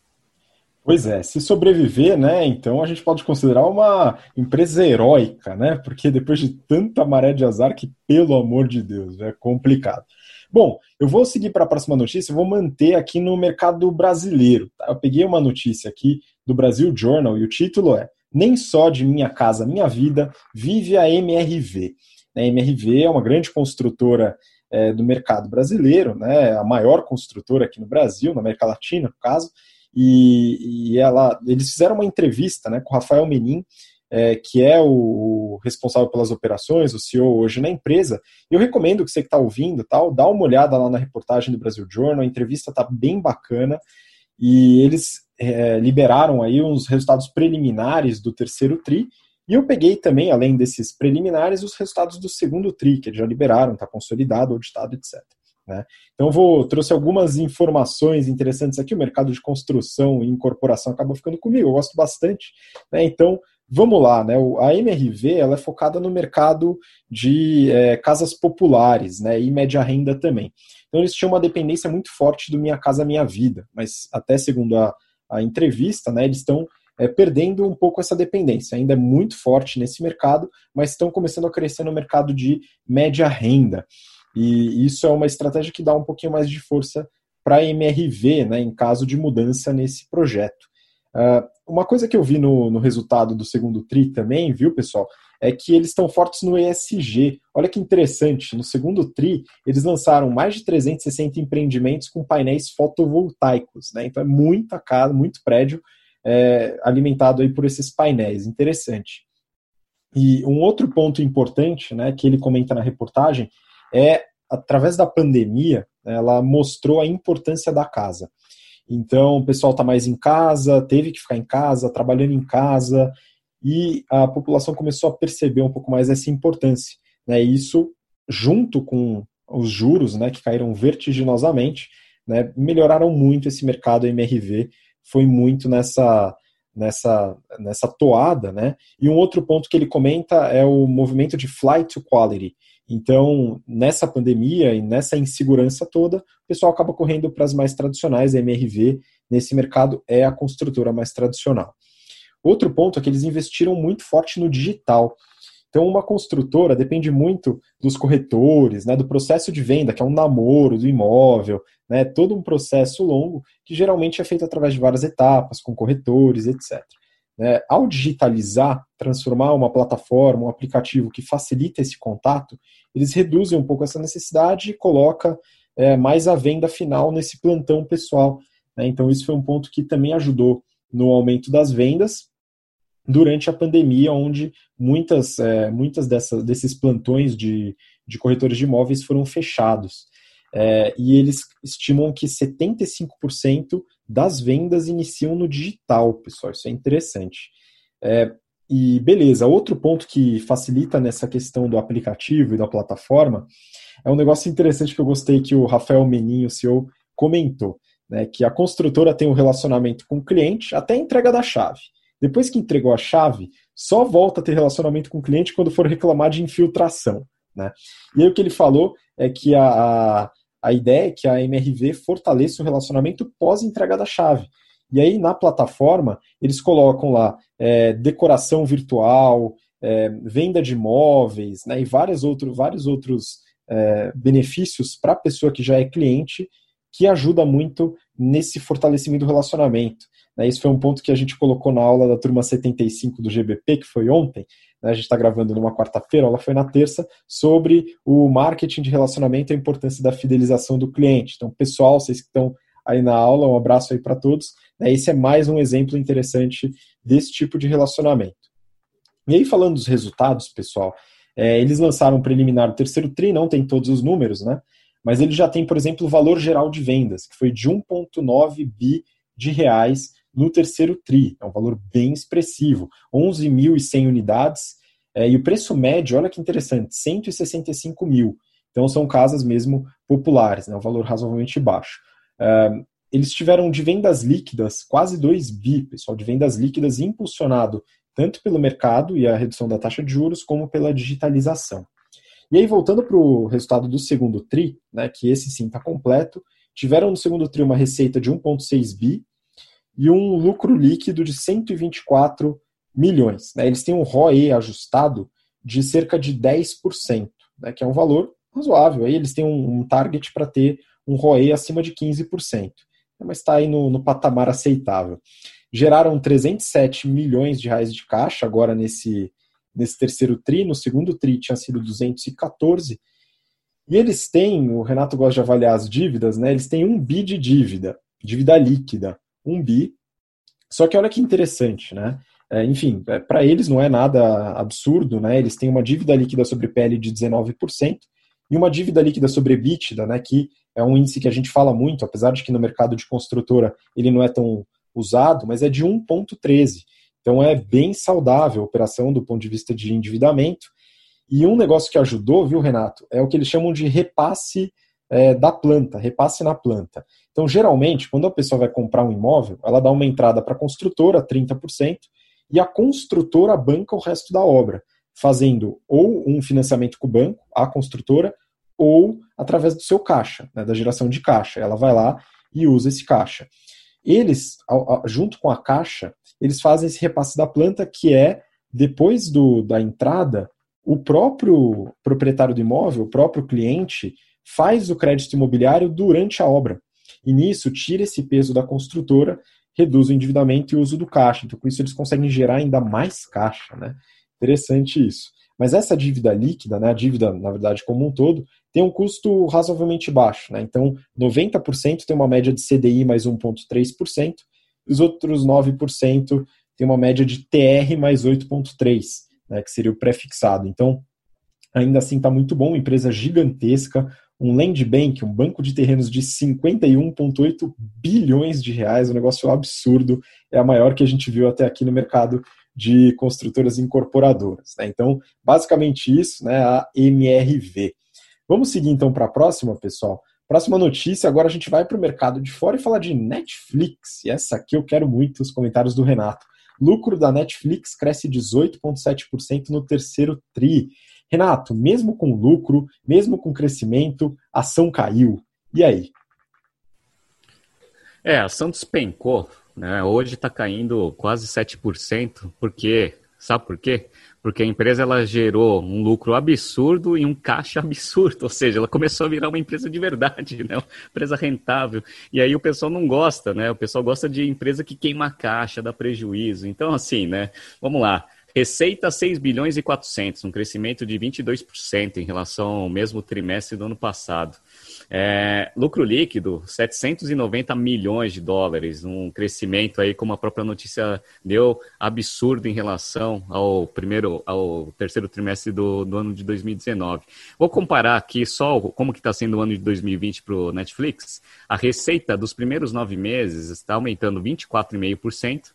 Pois é, se sobreviver, né, então a gente pode considerar uma empresa heróica, né, porque depois de tanta maré de azar que, pelo amor de Deus, é complicado. Bom, eu vou seguir para a próxima notícia, vou manter aqui no mercado brasileiro. Tá? Eu peguei uma notícia aqui do Brasil Journal e o título é Nem só de minha casa, minha vida, vive a MRV. A MRV é uma grande construtora é, do mercado brasileiro, né, a maior construtora aqui no Brasil, na América Latina, no caso, e, e ela, eles fizeram uma entrevista né, com o Rafael Menin, é, que é o, o, responsável pelas operações, o CEO hoje na empresa. Eu recomendo que você que está ouvindo, tal, dá uma olhada lá na reportagem do Brasil Journal, a entrevista está bem bacana e eles é, liberaram aí uns resultados preliminares do terceiro tri. E eu peguei também, além desses preliminares, os resultados do segundo tri, que eles já liberaram, está consolidado, auditado, etc. Né? Então, vou trouxe algumas informações interessantes aqui. O mercado de construção e incorporação acaba ficando comigo, eu gosto bastante. Né? Então, vamos lá. Né? A MRV ela é focada no mercado de é, casas populares né? e média renda também. Então, eles tinham uma dependência muito forte do Minha Casa Minha Vida, mas até segundo a, a entrevista, né, eles estão é, perdendo um pouco essa dependência. Ainda é muito forte nesse mercado, mas estão começando a crescer no mercado de média renda. E isso é uma estratégia que dá um pouquinho mais de força para a MRV, né, em caso de mudança nesse projeto. Uh, uma coisa que eu vi no, no, resultado do segundo TRI também, viu, pessoal, é que eles estão fortes no ESG. Olha que interessante, no segundo TRI, eles lançaram mais de 360 empreendimentos com painéis fotovoltaicos, né? Então é muita casa, muito prédio é, alimentado aí por esses painéis. Interessante. E um outro ponto importante, né, que ele comenta na reportagem, é através da pandemia, ela mostrou a importância da casa. Então, o pessoal está mais em casa, teve que ficar em casa, trabalhando em casa, e a população começou a perceber um pouco mais essa importância. Né? Isso, junto com os juros, né, que caíram vertiginosamente, né, melhoraram muito esse mercado MRV, foi muito nessa nessa, nessa toada, né? E um outro ponto que ele comenta é o movimento de flight to quality. Então, nessa pandemia e nessa insegurança toda, o pessoal acaba correndo para as mais tradicionais, a MRV, nesse mercado é a construtora mais tradicional. Outro ponto é que eles investiram muito forte no digital. Então, uma construtora depende muito dos corretores, né, do processo de venda, que é um namoro do imóvel, né, todo um processo longo que geralmente é feito através de várias etapas, com corretores, etc. Né, ao digitalizar, transformar uma plataforma, um aplicativo que facilita esse contato, eles reduzem um pouco essa necessidade e coloca é, mais a venda final nesse plantão pessoal. Né? Então, isso foi um ponto que também ajudou no aumento das vendas durante a pandemia, onde muitas, é, muitas desses plantões de, de corretores de imóveis foram fechados. É, e eles estimam que 75% das vendas iniciam no digital, pessoal. Isso é interessante. É, e beleza, outro ponto que facilita nessa questão do aplicativo e da plataforma é um negócio interessante que eu gostei que o Rafael Meninho, CEO, comentou, né, que a construtora tem um relacionamento com o cliente até a entrega da chave. Depois que entregou a chave, só volta a ter relacionamento com o cliente quando for reclamar de infiltração. Né? E aí o que ele falou é que a, a, a ideia é que a MRV fortaleça o relacionamento pós-entrega da chave. E aí na plataforma eles colocam lá é, decoração virtual, é, venda de imóveis né, e vários, outro, vários outros é, benefícios para a pessoa que já é cliente que ajuda muito nesse fortalecimento do relacionamento. Né, isso foi um ponto que a gente colocou na aula da turma 75 do GBP, que foi ontem, né, a gente está gravando numa quarta-feira, ela foi na terça, sobre o marketing de relacionamento e a importância da fidelização do cliente. Então, pessoal, vocês que estão aí na aula, um abraço aí para todos. Né, esse é mais um exemplo interessante desse tipo de relacionamento. E aí, falando dos resultados, pessoal, é, eles lançaram um preliminar do terceiro TRI, não tem todos os números, né? Mas ele já tem, por exemplo, o valor geral de vendas, que foi de 1,9 bi de reais no terceiro TRI. É um valor bem expressivo, 11.100 unidades. É, e o preço médio, olha que interessante, 165 mil. Então são casas mesmo populares, né, um valor razoavelmente baixo. É, eles tiveram de vendas líquidas quase 2 bi, pessoal, de vendas líquidas impulsionado tanto pelo mercado e a redução da taxa de juros, como pela digitalização. E aí, voltando para o resultado do segundo TRI, né, que esse sim está completo, tiveram no segundo TRI uma receita de 1,6 bi, e um lucro líquido de 124 milhões. Né? Eles têm um ROE ajustado de cerca de 10%, né? que é um valor razoável. Aí eles têm um, um target para ter um ROE acima de 15%, mas está aí no, no patamar aceitável. Geraram 307 milhões de reais de caixa agora nesse, nesse terceiro TRI, no segundo TRI tinha sido 214, e eles têm, o Renato gosta de avaliar as dívidas, né? Eles têm um bi de dívida, dívida líquida um bi. Só que olha que interessante, né? É, enfim, é, para eles não é nada absurdo, né? Eles têm uma dívida líquida sobre PL de 19% e uma dívida líquida sobre EBITDA, né? Que é um índice que a gente fala muito, apesar de que no mercado de construtora ele não é tão usado, mas é de 1,13. Então é bem saudável a operação do ponto de vista de endividamento. E um negócio que ajudou, viu, Renato, é o que eles chamam de repasse é, da planta, repasse na planta. Então, geralmente, quando a pessoa vai comprar um imóvel, ela dá uma entrada para a construtora, 30%, e a construtora banca o resto da obra, fazendo ou um financiamento com o banco, a construtora, ou através do seu caixa, né, da geração de caixa. Ela vai lá e usa esse caixa. Eles, junto com a caixa, eles fazem esse repasse da planta, que é, depois do, da entrada, o próprio proprietário do imóvel, o próprio cliente, faz o crédito imobiliário durante a obra. E nisso, tira esse peso da construtora, reduz o endividamento e o uso do caixa. Então, com isso, eles conseguem gerar ainda mais caixa. Né? Interessante isso. Mas essa dívida líquida, né, a dívida, na verdade, como um todo, tem um custo razoavelmente baixo. Né? Então, 90% tem uma média de CDI mais 1,3%, os outros 9% tem uma média de TR mais 8,3%, né, que seria o pré-fixado. Então, ainda assim está muito bom, empresa gigantesca, um land bank, um banco de terrenos de 51,8 bilhões de reais, um negócio absurdo, é a maior que a gente viu até aqui no mercado de construtoras incorporadoras. Né? Então, basicamente isso, né, a MRV. Vamos seguir então para a próxima, pessoal. Próxima notícia, agora a gente vai para o mercado de fora e falar de Netflix. E essa aqui eu quero muito os comentários do Renato. Lucro da Netflix cresce 18,7% no terceiro TRI. Renato, mesmo com lucro, mesmo com crescimento, a ação caiu. E aí? É, a ação despencou. Né? Hoje está caindo quase 7%, porque sabe por quê? Porque a empresa ela gerou um lucro absurdo e um caixa absurdo, ou seja, ela começou a virar uma empresa de verdade, né? Uma empresa rentável. E aí o pessoal não gosta, né? O pessoal gosta de empresa que queima caixa, dá prejuízo. Então, assim, né? Vamos lá. Receita 6 bilhões e 400, um crescimento de 22% em relação ao mesmo trimestre do ano passado. É, lucro líquido, 790 milhões de dólares, um crescimento aí, como a própria notícia deu, absurdo em relação ao primeiro, ao terceiro trimestre do, do ano de 2019. Vou comparar aqui só como que está sendo o ano de 2020 para o Netflix. A receita dos primeiros nove meses está aumentando 24,5%.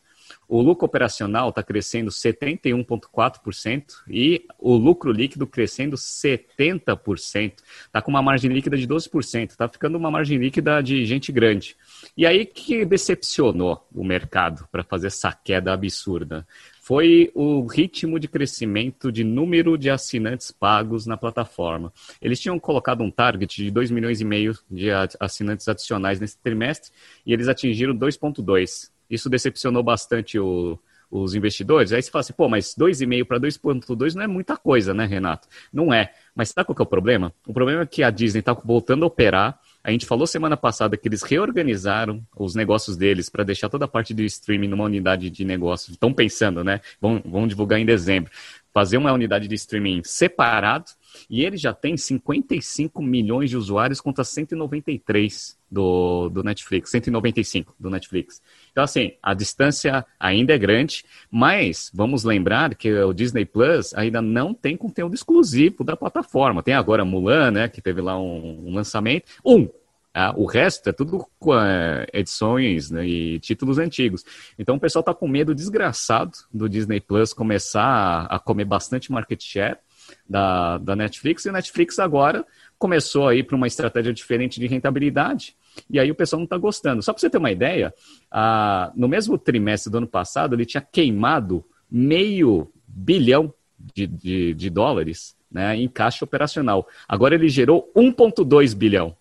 O lucro operacional está crescendo 71,4% e o lucro líquido crescendo 70%. Está com uma margem líquida de 12%. Está ficando uma margem líquida de gente grande. E aí que decepcionou o mercado para fazer essa queda absurda? foi o ritmo de crescimento de número de assinantes pagos na plataforma. Eles tinham colocado um target de 2 milhões e meio de assinantes adicionais nesse trimestre e eles atingiram 2,2. Isso decepcionou bastante o, os investidores. Aí você fala assim, pô, mas 2,5 para 2,2 não é muita coisa, né, Renato? Não é. Mas sabe qual que é o problema? O problema é que a Disney está voltando a operar a gente falou semana passada que eles reorganizaram os negócios deles para deixar toda a parte do streaming numa unidade de negócios. Estão pensando, né? Vão, vão divulgar em dezembro. Fazer uma unidade de streaming separado. E ele já tem 55 milhões de usuários contra 193 do, do Netflix, 195 do Netflix. Então, assim, a distância ainda é grande, mas vamos lembrar que o Disney Plus ainda não tem conteúdo exclusivo da plataforma. Tem agora Mulan, né, que teve lá um, um lançamento. Um, ah, o resto é tudo é, edições né, e títulos antigos. Então o pessoal está com medo desgraçado do Disney Plus começar a, comer bastante market share da, da Netflix, e a Netflix agora começou a ir para uma estratégia diferente de rentabilidade, e aí o pessoal não está gostando. Só para você ter uma ideia, no mesmo trimestre do ano passado, ele tinha queimado meio bilhão de, de, de dólares né, em caixa operacional. Agora ele gerou 1,2 bilhão.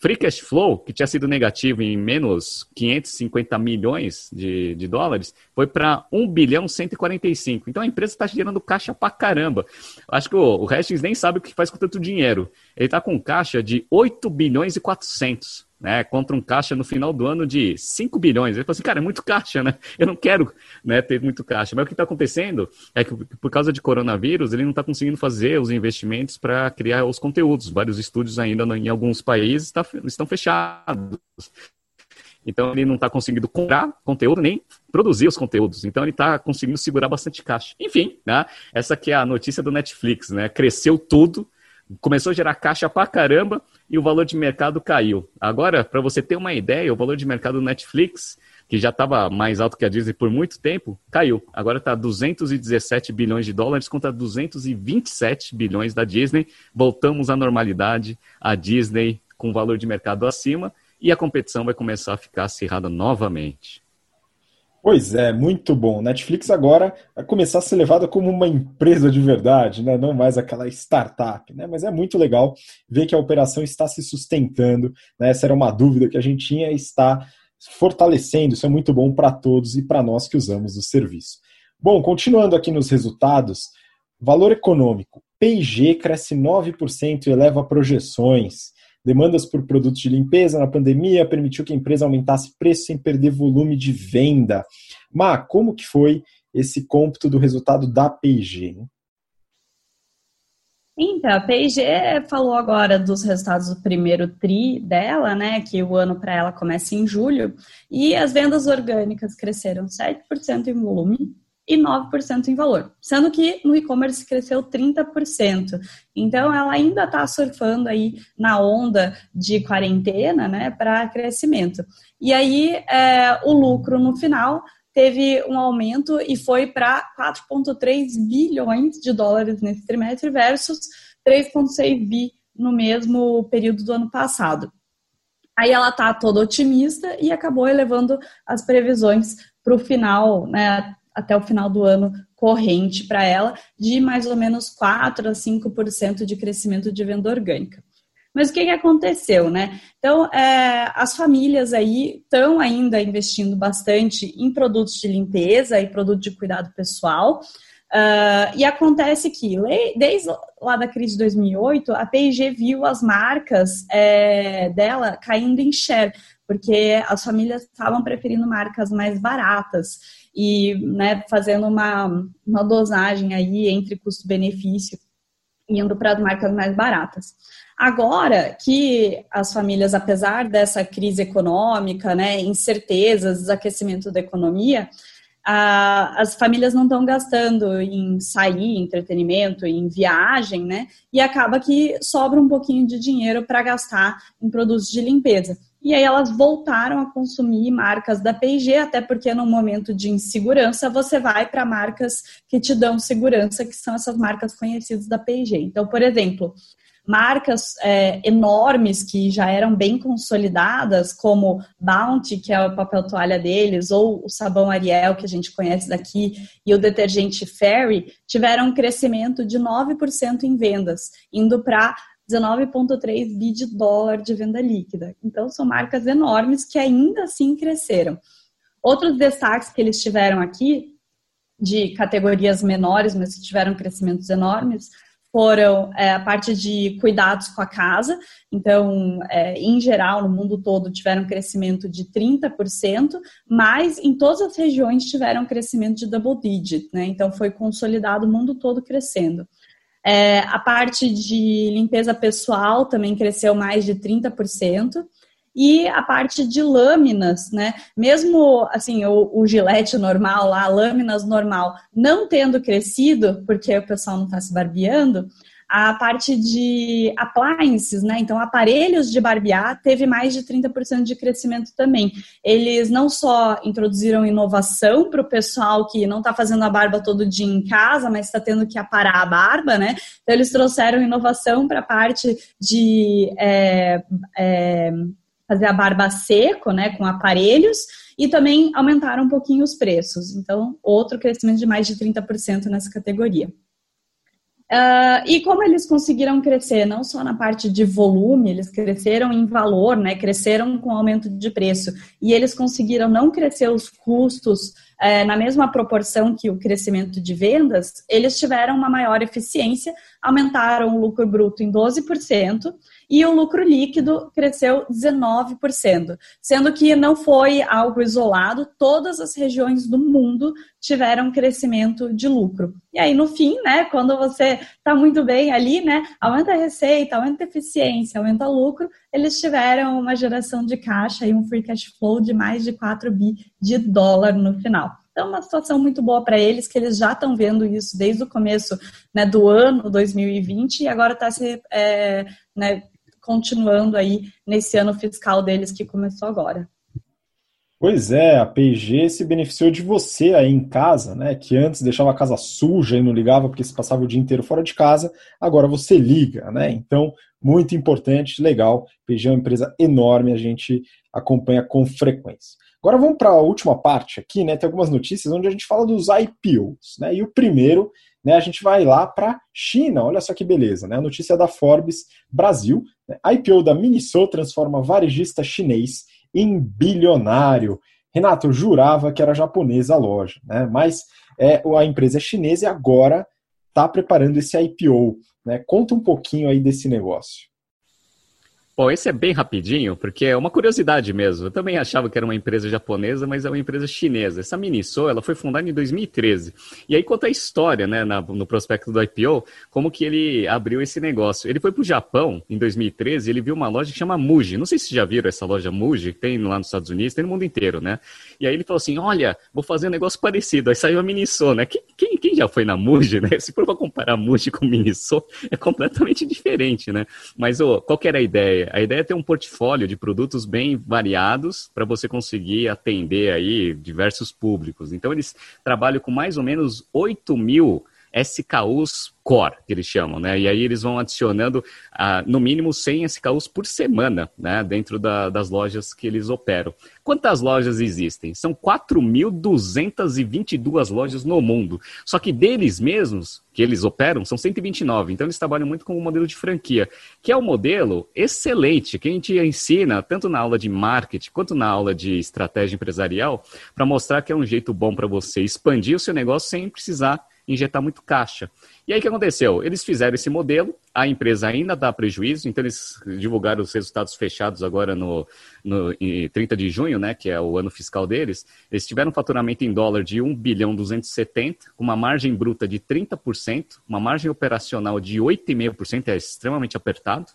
Free cash flow, que tinha sido negativo em menos 550 milhões de, de dólares, foi para 1 bilhão 145. Então a empresa está gerando caixa para caramba. Acho que o, o Hastings nem sabe o que faz com tanto dinheiro. Ele está com caixa de 8 bilhões e 400 né, contra um caixa no final do ano de 5 bilhões. Ele falou assim, cara, é muito caixa, né? Eu não quero né, ter muito caixa. Mas o que está acontecendo é que, por causa de coronavírus, ele não está conseguindo fazer os investimentos para criar os conteúdos. Vários estúdios ainda em alguns países tá, estão fechados. Então ele não está conseguindo comprar conteúdo nem produzir os conteúdos. Então ele está conseguindo segurar bastante caixa. Enfim, né? essa aqui é a notícia do Netflix, né? Cresceu tudo, começou a gerar caixa pra caramba e o valor de mercado caiu. Agora, para você ter uma ideia, o valor de mercado do Netflix, que já estava mais alto que a Disney por muito tempo, caiu. Agora está 217 bilhões de dólares contra 227 bilhões da Disney. Voltamos à normalidade, a Disney com valor de mercado acima e a competição vai começar a ficar acirrada novamente. Pois é, muito bom. Netflix agora vai começar a ser levada como uma empresa de verdade, né? não mais aquela startup. Né? Mas é muito legal ver que a operação está se sustentando. Né? Essa era uma dúvida que a gente tinha e está fortalecendo. Isso é muito bom para todos e para nós que usamos o serviço. Bom, continuando aqui nos resultados, valor econômico. P&G cresce 9% e eleva projeções. Demandas por produtos de limpeza na pandemia permitiu que a empresa aumentasse preço sem perder volume de venda. Má, como que foi esse cômputo do resultado da P&G? Então, a P&G falou agora dos resultados do primeiro TRI dela, né, que o ano para ela começa em julho, e as vendas orgânicas cresceram 7% em volume, e 9% em valor, sendo que no e-commerce cresceu 30%. Então ela ainda está surfando aí na onda de quarentena, né, para crescimento. E aí é, o lucro no final teve um aumento e foi para 4,3 bilhões de dólares nesse trimestre versus 3,6 bi no mesmo período do ano passado. Aí ela está toda otimista e acabou elevando as previsões para o final, né, até o final do ano corrente para ela, de mais ou menos 4 a 5% de crescimento de venda orgânica. Mas o que, que aconteceu, né? Então, é, as famílias aí estão ainda investindo bastante em produtos de limpeza e produto de cuidado pessoal. Uh, e acontece que, desde lá da crise de 2008, a P&G viu as marcas é, dela caindo em share, porque as famílias estavam preferindo marcas mais baratas e né, fazendo uma, uma dosagem aí entre custo-benefício, indo para as marcas mais baratas. Agora que as famílias, apesar dessa crise econômica, né, incertezas, desaquecimento da economia, as famílias não estão gastando em sair, entretenimento, em viagem, né? E acaba que sobra um pouquinho de dinheiro para gastar em produtos de limpeza. E aí elas voltaram a consumir marcas da P&G, até porque no momento de insegurança você vai para marcas que te dão segurança, que são essas marcas conhecidas da P&G. Então, por exemplo, marcas é, enormes que já eram bem consolidadas, como Bounty, que é o papel toalha deles, ou o sabão Ariel, que a gente conhece daqui, e o detergente Fairy, tiveram um crescimento de 9% em vendas, indo para 19,3 bi de dólar de venda líquida. Então, são marcas enormes que ainda assim cresceram. Outros destaques que eles tiveram aqui, de categorias menores, mas que tiveram crescimentos enormes, foram é, a parte de cuidados com a casa. Então, é, em geral, no mundo todo, tiveram crescimento de 30%, mas em todas as regiões tiveram crescimento de double digit, né? Então, foi consolidado o mundo todo crescendo. É, a parte de limpeza pessoal também cresceu mais de 30% e a parte de lâminas, né? Mesmo assim, o, o gilete normal lá, lâminas normal, não tendo crescido, porque o pessoal não está se barbeando, a parte de appliances, né? Então, aparelhos de barbear teve mais de 30% de crescimento também. Eles não só introduziram inovação para o pessoal que não está fazendo a barba todo dia em casa, mas está tendo que aparar a barba, né? Então, eles trouxeram inovação para a parte de. É, é, fazer a barba seco, né, com aparelhos, e também aumentaram um pouquinho os preços. Então, outro crescimento de mais de 30% nessa categoria. Uh, e como eles conseguiram crescer, não só na parte de volume, eles cresceram em valor, né? Cresceram com aumento de preço. E eles conseguiram não crescer os custos uh, na mesma proporção que o crescimento de vendas, eles tiveram uma maior eficiência, aumentaram o lucro bruto em 12% e o lucro líquido cresceu 19%, sendo que não foi algo isolado, todas as regiões do mundo tiveram crescimento de lucro. E aí, no fim, né, quando você está muito bem ali, né, aumenta a receita, aumenta a eficiência, aumenta o lucro, eles tiveram uma geração de caixa e um free cash flow de mais de 4 bi de dólar no final. Então, uma situação muito boa para eles, que eles já estão vendo isso desde o começo né, do ano 2020 e agora está se é, né, continuando aí nesse ano fiscal deles que começou agora. Pois é, a P&G se beneficiou de você aí em casa, né? Que antes deixava a casa suja e não ligava porque se passava o dia inteiro fora de casa. Agora você liga, né? Então, muito importante, legal. P&G é uma empresa enorme, a gente acompanha com frequência. Agora vamos para a última parte aqui, né? Tem algumas notícias onde a gente fala dos IPOs, né? E o primeiro né, a gente vai lá para China. Olha só que beleza, né? A notícia da Forbes Brasil. Né, IPO da Miniso transforma varejista chinês em bilionário. Renato, jurava que era japonesa a loja, né? Mas é, a empresa é chinesa e agora está preparando esse IPO. Né? Conta um pouquinho aí desse negócio. Bom, esse é bem rapidinho, porque é uma curiosidade mesmo. Eu também achava que era uma empresa japonesa, mas é uma empresa chinesa. Essa Miniso, ela foi fundada em 2013. E aí conta a história, né, na, no prospecto do IPO, como que ele abriu esse negócio. Ele foi para o Japão em 2013 e ele viu uma loja que chama Muji. Não sei se já viram essa loja Muji, tem lá nos Estados Unidos, tem no mundo inteiro, né? E aí ele falou assim, olha, vou fazer um negócio parecido. Aí saiu a Miniso, né? Quem, quem, quem já foi na Muji, né? Se for para comparar Muji com Miniso, é completamente diferente, né? Mas oh, qual era a ideia? A ideia é ter um portfólio de produtos bem variados para você conseguir atender aí diversos públicos. Então, eles trabalham com mais ou menos 8 mil SKUs core, que eles chamam, né? E aí eles vão adicionando, uh, no mínimo, 100 SKUs por semana, né? Dentro da, das lojas que eles operam. Quantas lojas existem? São 4.222 lojas no mundo. Só que deles mesmos, que eles operam, são 129. Então eles trabalham muito com o modelo de franquia, que é um modelo excelente, que a gente ensina tanto na aula de marketing quanto na aula de estratégia empresarial, para mostrar que é um jeito bom para você expandir o seu negócio sem precisar injetar muito caixa. E aí o que aconteceu? Eles fizeram esse modelo, a empresa ainda dá prejuízo, então eles divulgaram os resultados fechados agora no, no em 30 de junho, né, que é o ano fiscal deles. Eles tiveram um faturamento em dólar de 1 bilhão 270, com uma margem bruta de 30%, uma margem operacional de 8,5%, é extremamente apertado,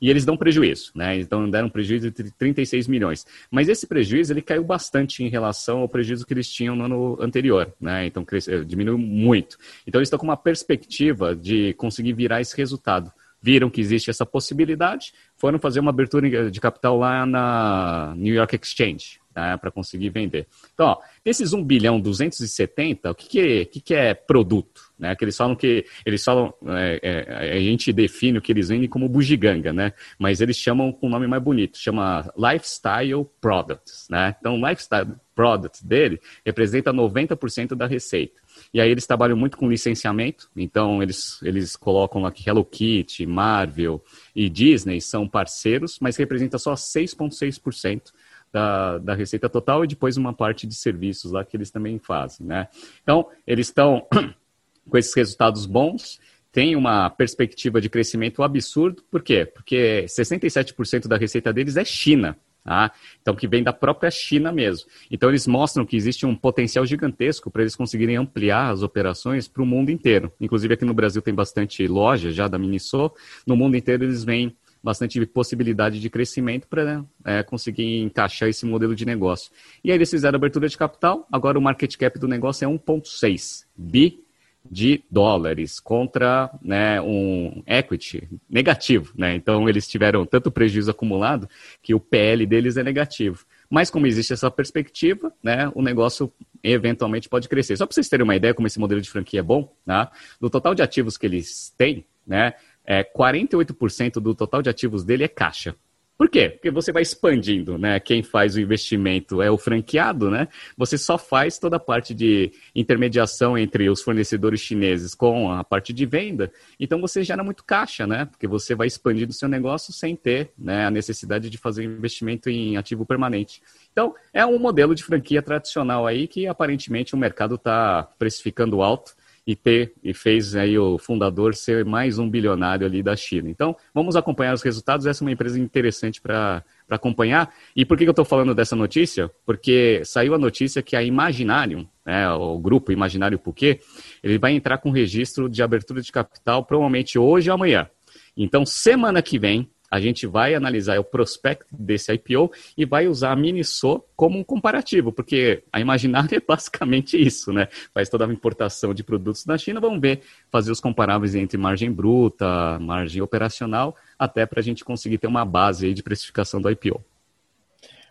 e eles dão prejuízo, né? Então deram prejuízo de 36 milhões. Mas esse prejuízo ele caiu bastante em relação ao prejuízo que eles tinham no ano anterior, né? Então cresceu, diminuiu muito. Então eles estão com uma perspectiva de conseguir virar esse resultado. Viram que existe essa possibilidade, foram fazer uma abertura de capital lá na New York Exchange. tá, para conseguir vender. Então, ó, desses 1 bilhão 270, o que, que, é, que, que é produto? Né? Que eles falam que eles falam, é, é, a gente define o que eles vendem como bugiganga, né? Mas eles chamam com um nome mais bonito, chama Lifestyle Products, né? Então, Lifestyle Products dele representa 90% da receita. E aí eles trabalham muito com licenciamento, então eles, eles colocam aqui Hello Kitty, Marvel e Disney são parceiros, mas representa só 6,6% da, da receita total e depois uma parte de serviços lá que eles também fazem, né? Então, eles estão com esses resultados bons, tem uma perspectiva de crescimento absurdo, por quê? Porque 67% da receita deles é China, Tá? Então, que vem da própria China mesmo. Então, eles mostram que existe um potencial gigantesco para eles conseguirem ampliar as operações para o mundo inteiro. Inclusive, aqui no Brasil tem bastante loja já da Miniso. No mundo inteiro, eles vêm bastante possibilidade de crescimento para né, é, conseguir encaixar esse modelo de negócio. E aí, eles fizeram abertura de capital. Agora, o market cap do negócio é 1,6 bi de dólares contra né, um equity negativo. Né? Então, eles tiveram tanto prejuízo acumulado que o PL deles é negativo. Mas, como existe essa perspectiva, né, o negócio eventualmente pode crescer. Só para vocês terem uma ideia como esse modelo de franquia é bom, né? do total de ativos que eles têm, né, é, 48% do total de ativos dele é caixa. Por quê? Porque você vai expandindo, né? Quem faz o investimento é o franqueado, né? Você só faz toda a parte de intermediação entre os fornecedores chineses com a parte de venda. Então você gera muito caixa, né? Porque você vai expandindo o seu negócio sem ter né, a necessidade de fazer investimento em ativo permanente. Então, é um modelo de franquia tradicional aí que aparentemente o mercado está precificando alto e ter e fez aí o fundador ser mais um bilionário ali da China. Então, vamos acompanhar os resultados. Essa é uma empresa interessante para acompanhar. E por que, que eu estou falando dessa notícia? Porque saiu a notícia que a Imaginarium, né, o grupo Imaginário Puquê, ele vai entrar com registro de abertura de capital provavelmente hoje ou amanhã. Então, semana que vem, a gente vai analisar o prospecto desse IPO e vai usar a Miniso como um comparativo, porque a Imaginária é basicamente isso, né? Faz toda a importação de produtos da China, vamos ver, fazer os comparáveis entre margem bruta, margem operacional, até para a gente conseguir ter uma base aí de precificação do IPO.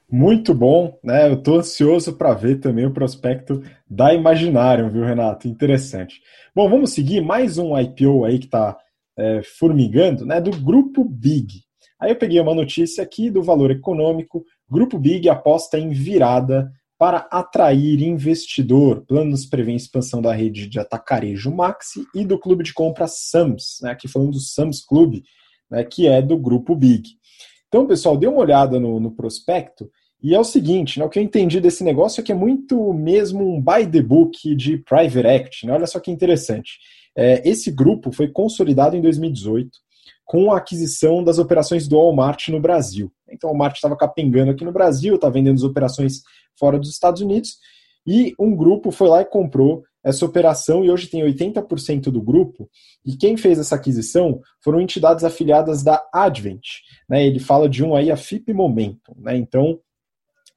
Muito bom, né? Eu estou ansioso para ver também o prospecto da Imaginarium, viu, Renato? Interessante. Bom, vamos seguir mais um IPO aí que está é, formigando, né? Do grupo Big. Aí eu peguei uma notícia aqui do Valor Econômico. Grupo Big aposta em virada para atrair investidor. Planos prevêem expansão da rede de atacarejo Maxi e do clube de compra Sams, né? aqui falando do Sams Clube, né? que é do Grupo Big. Então, pessoal, dê uma olhada no, no prospecto e é o seguinte, né, o que eu entendi desse negócio é que é muito mesmo um buy the book de private equity. Né? Olha só que interessante. É, esse grupo foi consolidado em 2018 com a aquisição das operações do Walmart no Brasil. Então, o Walmart estava capengando aqui no Brasil, está vendendo as operações fora dos Estados Unidos, e um grupo foi lá e comprou essa operação e hoje tem 80% do grupo. E quem fez essa aquisição foram entidades afiliadas da Advent. Né? Ele fala de um aí, a FIP Momentum. Né? Então,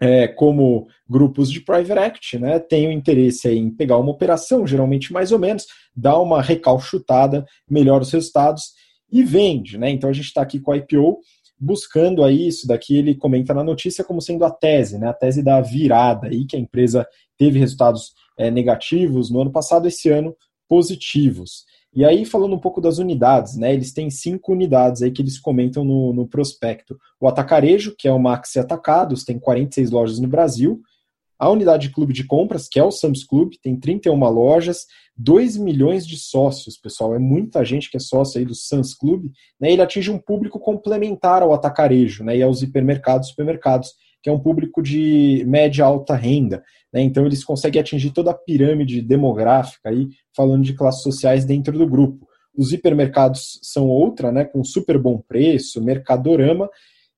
é, como grupos de private equity, né, tem o interesse em pegar uma operação, geralmente mais ou menos, dar uma recalchutada, melhora os resultados e vende, né? Então a gente está aqui com a IPO buscando aí isso daqui, ele comenta na notícia como sendo a tese, né? A tese da virada aí, que a empresa teve resultados é, negativos no ano passado, esse ano positivos. E aí, falando um pouco das unidades, né? Eles têm cinco unidades aí que eles comentam no, no prospecto. O Atacarejo, que é o Maxi Atacados, tem 46 lojas no Brasil. A unidade de clube de compras, que é o Sam's Club, tem 31 lojas, 2 milhões de sócios, pessoal. É muita gente que é sócio aí do Sam's Club. Né? Ele atinge um público complementar ao atacarejo né? e aos hipermercados supermercados, que é um público de média alta renda. Né? Então eles conseguem atingir toda a pirâmide demográfica aí, falando de classes sociais dentro do grupo. Os hipermercados são outra, né, com super bom preço, Mercadorama,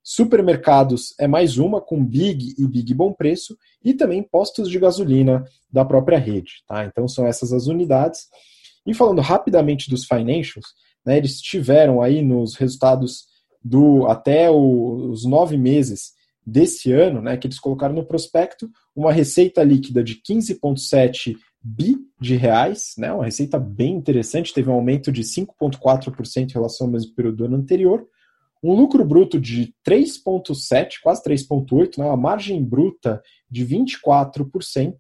Supermercados é mais uma, com Big e Big Bom Preço, e também postos de gasolina da própria rede. Tá? Então são essas as unidades. E falando rapidamente dos financials, né, eles tiveram aí nos resultados do até o, os nove meses desse ano, né, que eles colocaram no prospecto, uma receita líquida de 15,7 bi de reais, né, uma receita bem interessante, teve um aumento de 5,4% em relação ao mesmo período do ano anterior, um lucro bruto de 3,7, quase 3,8, né, uma margem bruta de 24%,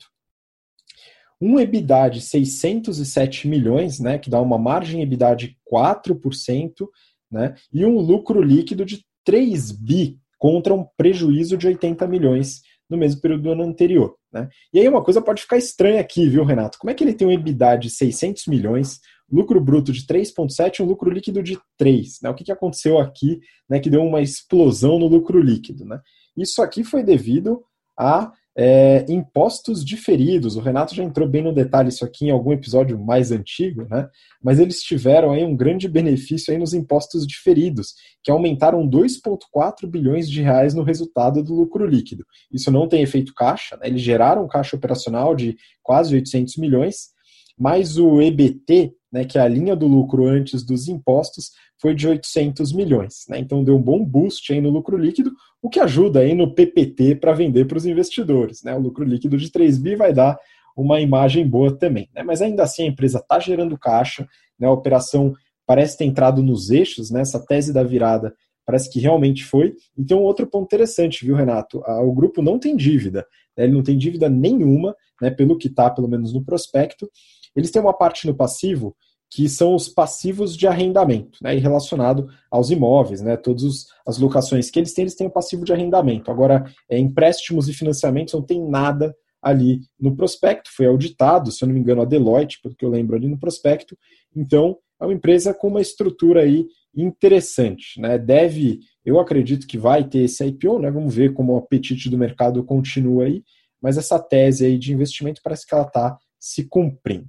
um EBITDA de 607 milhões, né, que dá uma margem EBITDA de 4%, né, e um lucro líquido de 3 bi contra um prejuízo de 80 milhões no mesmo período do ano anterior. Né? E aí uma coisa pode ficar estranha aqui, viu, Renato? Como é que ele tem um EBITDA de 600 milhões, lucro bruto de 3,7 e um lucro líquido de 3? Né? O que, que aconteceu aqui né, que deu uma explosão no lucro líquido? Né? Isso aqui foi devido a é, impostos diferidos. O Renato já entrou bem no detalhe isso aqui em algum episódio mais antigo, né? Mas eles tiveram aí um grande benefício aí nos impostos diferidos, que aumentaram 2,4 bilhões de reais no resultado do lucro líquido. Isso não tem efeito caixa, né? eles geraram caixa operacional de quase 800 milhões, mas o EBT, né, que é a linha do lucro antes dos impostos, foi de 800 milhões. Né? Então deu um bom boost aí no lucro líquido, o que ajuda aí no PPT para vender para os investidores. Né? O lucro líquido de 3 bi vai dar uma imagem boa também. Né? Mas ainda assim a empresa está gerando caixa, né? a operação parece ter entrado nos eixos, né? essa tese da virada parece que realmente foi. Então, outro ponto interessante, viu, Renato? O grupo não tem dívida, né? ele não tem dívida nenhuma, né? pelo que está, pelo menos no prospecto. Eles têm uma parte no passivo que são os passivos de arrendamento, né, e relacionado aos imóveis, né, todas as locações que eles têm, eles têm o passivo de arrendamento. Agora, é, empréstimos e financiamentos não tem nada ali no prospecto, foi auditado, se eu não me engano, a Deloitte, pelo que eu lembro ali no prospecto. Então, é uma empresa com uma estrutura aí interessante, né? Deve, eu acredito que vai ter esse IPO, né? Vamos ver como o apetite do mercado continua aí, mas essa tese aí de investimento parece que ela está se cumprindo.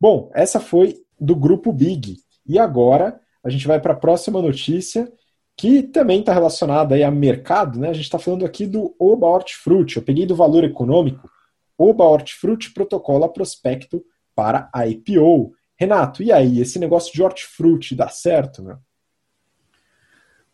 Bom, essa foi do grupo Big. E agora a gente vai para a próxima notícia, que também está relacionada aí a mercado, né? A gente está falando aqui do Oba Hortifruti. Eu peguei do valor econômico. Oba Hortifruti protocola prospecto para IPO. Renato, e aí? Esse negócio de hortifruti dá certo, né?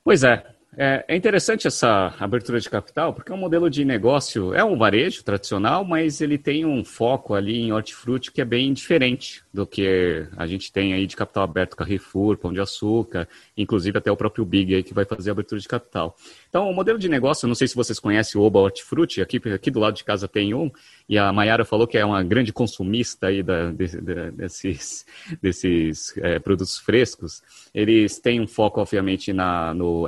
Pois é, é, é, interessante essa abertura de capital, porque é um modelo de negócio, é um varejo tradicional, mas ele tem um foco ali em hortifruti que é bem diferente do que a gente tem aí de capital aberto, Carrefour, Pão de Açúcar, inclusive até o próprio Big aí que vai fazer a abertura de capital. Então, o modelo de negócio, não sei se vocês conhecem o Oba Hortifruti, aqui, aqui do lado de casa tem um, e a Mayara falou que é uma grande consumista aí da, de, de, desses, desses é, produtos frescos. Eles têm um foco, obviamente, na, no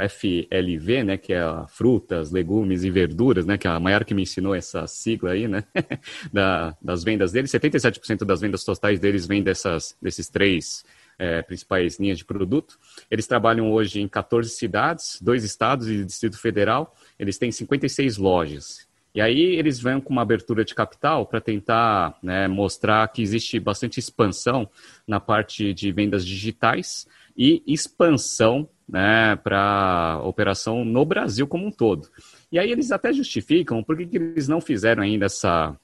FLV, né, que é frutas, legumes e verduras, né, que é a Mayara que me ensinou essa sigla aí, né, da, das vendas deles. 77% das vendas totais deles vêm dessas, desses três é, principais linhas de produto. Eles trabalham hoje em 14 cidades, dois estados e Distrito Federal. Eles têm 56 lojas. E aí eles vêm com uma abertura de capital para tentar né, mostrar que existe bastante expansão na parte de vendas digitais e expansão né, para operação no Brasil como um todo. E aí eles até justificam por que eles não fizeram ainda essa,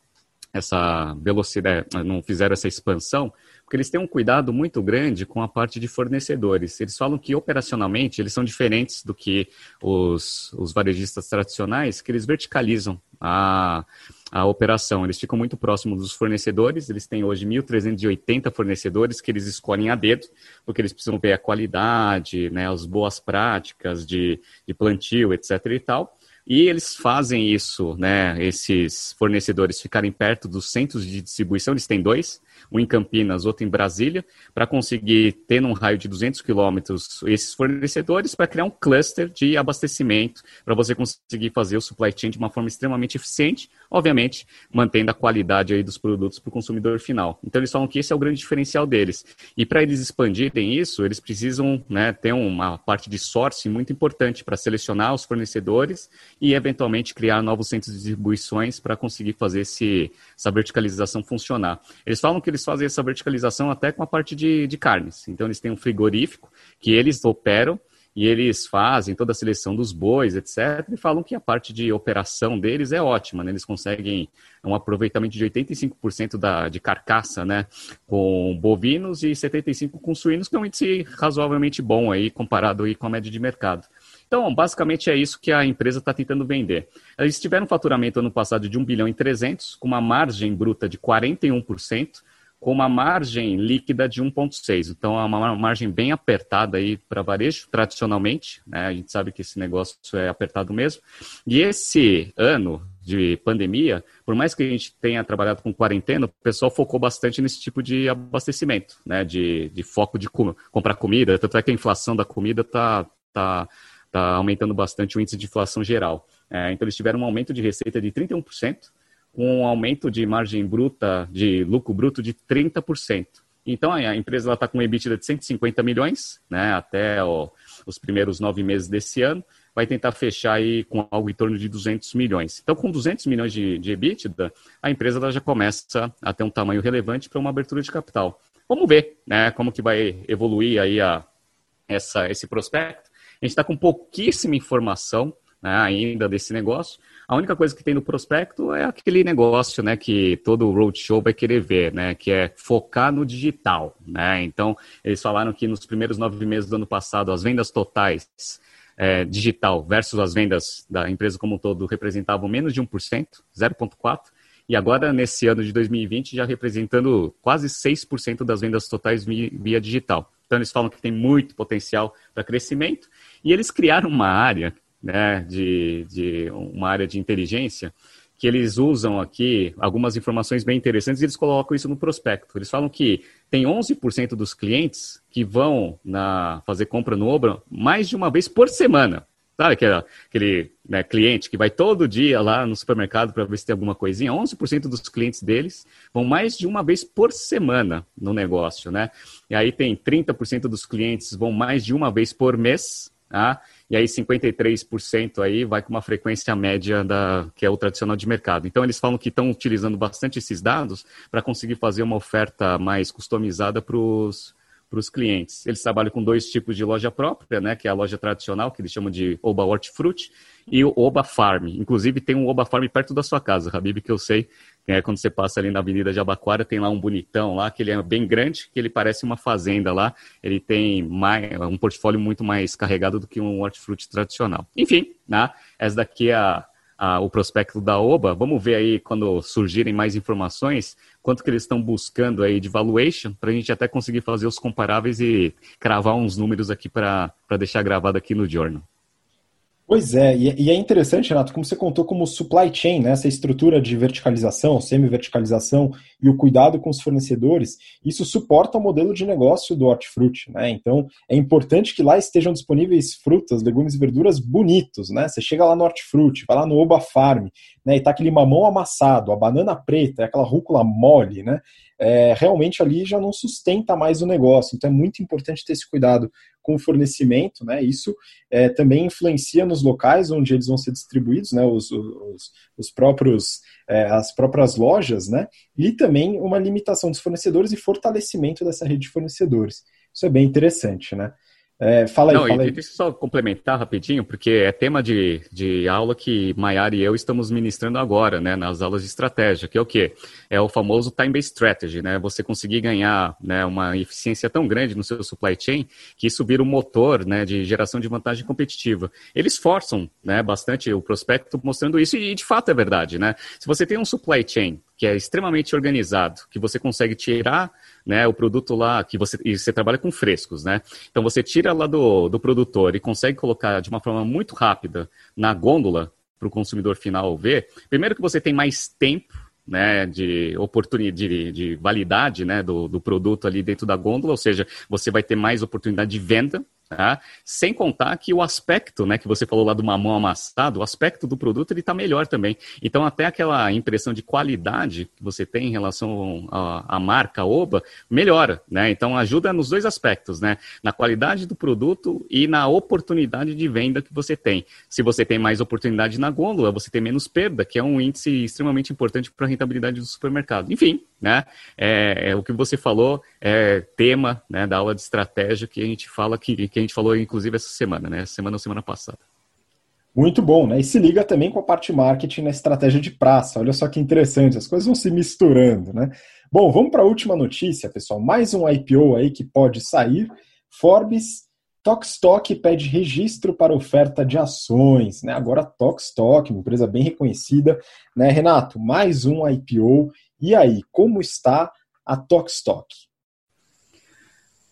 essa velocidade, não fizeram essa expansão, porque eles têm um cuidado muito grande com a parte de fornecedores. Eles falam que operacionalmente eles são diferentes do que os, os varejistas tradicionais, que eles verticalizam a, a operação. Eles ficam muito próximos dos fornecedores, eles têm hoje 1.380 fornecedores que eles escolhem a dedo, porque eles precisam ver a qualidade, né, as boas práticas de, de plantio, etc. e tal. E eles fazem isso, né? Esses fornecedores ficarem perto dos centros de distribuição, eles têm dois, um em Campinas, outro em Brasília, para conseguir ter num raio de 200 quilômetros esses fornecedores para criar um cluster de abastecimento, para você conseguir fazer o supply chain de uma forma extremamente eficiente, obviamente mantendo a qualidade aí dos produtos para o consumidor final. Então eles falam que esse é o grande diferencial deles. E para eles expandirem isso, eles precisam né, ter uma parte de sourcing muito importante para selecionar os fornecedores e eventualmente criar novos centros de distribuições para conseguir fazer esse, essa verticalização funcionar. Eles falam que eles fazem essa verticalização até com a parte de, de carnes. Então, eles têm um frigorífico que eles operam e eles fazem toda a seleção dos bois, etc. E falam que a parte de operação deles é ótima, né? Eles conseguem um aproveitamento de 85% da, de carcaça, né? Com bovinos e 75% com suínos, que é um índice razoavelmente bom aí, comparado aí com a média de mercado. Então, basicamente é isso que a empresa está tentando vender. Eles tiveram um faturamento ano passado de 1 bilhão e 300, com uma margem bruta de 41%, com uma margem líquida de 1,6. Então, é uma margem bem apertada aí para varejo, tradicionalmente. Né? A gente sabe que esse negócio é apertado mesmo. E esse ano de pandemia, por mais que a gente tenha trabalhado com quarentena, o pessoal focou bastante nesse tipo de abastecimento, né? de, de foco de com, comprar comida. Tanto é que a inflação da comida está tá, tá aumentando bastante o índice de inflação geral. É, então, eles tiveram um aumento de receita de 31%, com um aumento de margem bruta, de lucro bruto de 30%. Então, a empresa está com uma EBITDA de 150 milhões, né, até ó, os primeiros nove meses desse ano, vai tentar fechar aí com algo em torno de 200 milhões. Então, com 200 milhões de, de EBITDA, a empresa já começa a ter um tamanho relevante para uma abertura de capital. Vamos ver né, como que vai evoluir aí a, essa, esse prospecto. A gente está com pouquíssima informação né, ainda desse negócio, a única coisa que tem no prospecto é aquele negócio, né, que todo roadshow vai querer ver, né, que é focar no digital, né. Então, eles falaram que nos primeiros nove meses do ano passado, as vendas totais é, digital versus as vendas da empresa como um todo representavam menos de 1%, 0,4%, e agora, nesse ano de 2020, já representando quase 6% das vendas totais via, digital. Então, eles falam que tem muito potencial para crescimento, e eles criaram uma área né, de, de uma área de inteligência, que eles usam aqui algumas informações bem interessantes e eles colocam isso no prospecto. Eles falam que tem 11% dos clientes que vão na, fazer compra no Obra mais de uma vez por semana. Sabe aquele, aquele né, cliente que vai todo dia lá no supermercado para ver se tem alguma coisinha? 11% dos clientes deles vão mais de uma vez por semana no negócio, né? E aí tem 30% dos clientes vão mais de uma vez por mês, tá? E aí 53% aí vai com uma frequência média da que é o tradicional de mercado. Então eles falam que estão utilizando bastante esses dados para conseguir fazer uma oferta mais customizada para os para os clientes. Eles trabalham com dois tipos de loja própria, né, que é a loja tradicional, que eles chamam de Oba Hortifruti, e o Oba Farm. Inclusive tem um Oba Farm perto da sua casa, Habib, que eu sei, é, quando você passa ali na Avenida Jabaquara, tem lá um bonitão lá, que ele é bem grande, que ele parece uma fazenda lá. Ele tem mais, um portfólio muito mais carregado do que um hortifruti tradicional. Enfim, né, essa daqui é a o prospecto da OBA. Vamos ver aí quando surgirem mais informações, quanto que eles estão buscando aí de valuation, para a gente até conseguir fazer os comparáveis e cravar uns números aqui para deixar gravado aqui no Journal. Pois é, e é interessante, Renato, como você contou como supply chain, né, essa estrutura de verticalização, semi-verticalização e o cuidado com os fornecedores, isso suporta o modelo de negócio do hortifruti, né? Então, é importante que lá estejam disponíveis frutas, legumes e verduras bonitos, né? Você chega lá no hortifruti, vai lá no Oba Farm, né, e tá aquele mamão amassado, a banana preta, aquela rúcula mole, né? É, realmente ali já não sustenta mais o negócio. Então é muito importante ter esse cuidado com o fornecimento, né? Isso é, também influencia nos locais onde eles vão ser distribuídos, né? Os, os, os próprios é, as próprias lojas, né? E também uma limitação dos fornecedores e fortalecimento dessa rede de fornecedores. Isso é bem interessante, né? É, fala aí, Não, fala aí. Deixa eu só complementar rapidinho, porque é tema de, de aula que Maiara e eu estamos ministrando agora, né, nas aulas de estratégia, que é o quê? É o famoso time-based strategy, né? Você conseguir ganhar né, uma eficiência tão grande no seu supply chain que isso vira um motor né, de geração de vantagem competitiva. Eles forçam né, bastante o prospecto mostrando isso, e de fato é verdade, né? Se você tem um supply chain que é extremamente organizado, que você consegue tirar né, o produto lá, que você, e você trabalha com frescos, né? Então você tira lá do, do produtor e consegue colocar de uma forma muito rápida na gôndola para o consumidor final ver. Primeiro que você tem mais tempo né, de oportunidade, de, de validade né, do, do produto ali dentro da gôndola, ou seja, você vai ter mais oportunidade de venda, Tá? Sem contar que o aspecto, né, que você falou lá do mamão amassado, o aspecto do produto ele está melhor também. Então até aquela impressão de qualidade que você tem em relação à marca Oba melhora, né? Então ajuda nos dois aspectos, né? Na qualidade do produto e na oportunidade de venda que você tem. Se você tem mais oportunidade na gôndola, você tem menos perda, que é um índice extremamente importante para a rentabilidade do supermercado. Enfim, né? É, é, o que você falou é tema né, da aula de estratégia que a gente fala que, que gente falou inclusive essa semana, né? Semana ou semana passada. Muito bom, né? E se liga também com a parte marketing na estratégia de praça. Olha só que interessante, as coisas vão se misturando, né? Bom, vamos para a última notícia, pessoal. Mais um IPO aí que pode sair. Forbes Tokstok pede registro para oferta de ações, né? Agora Tokstok, uma empresa bem reconhecida, né? Renato, mais um IPO e aí, como está a Tokstok?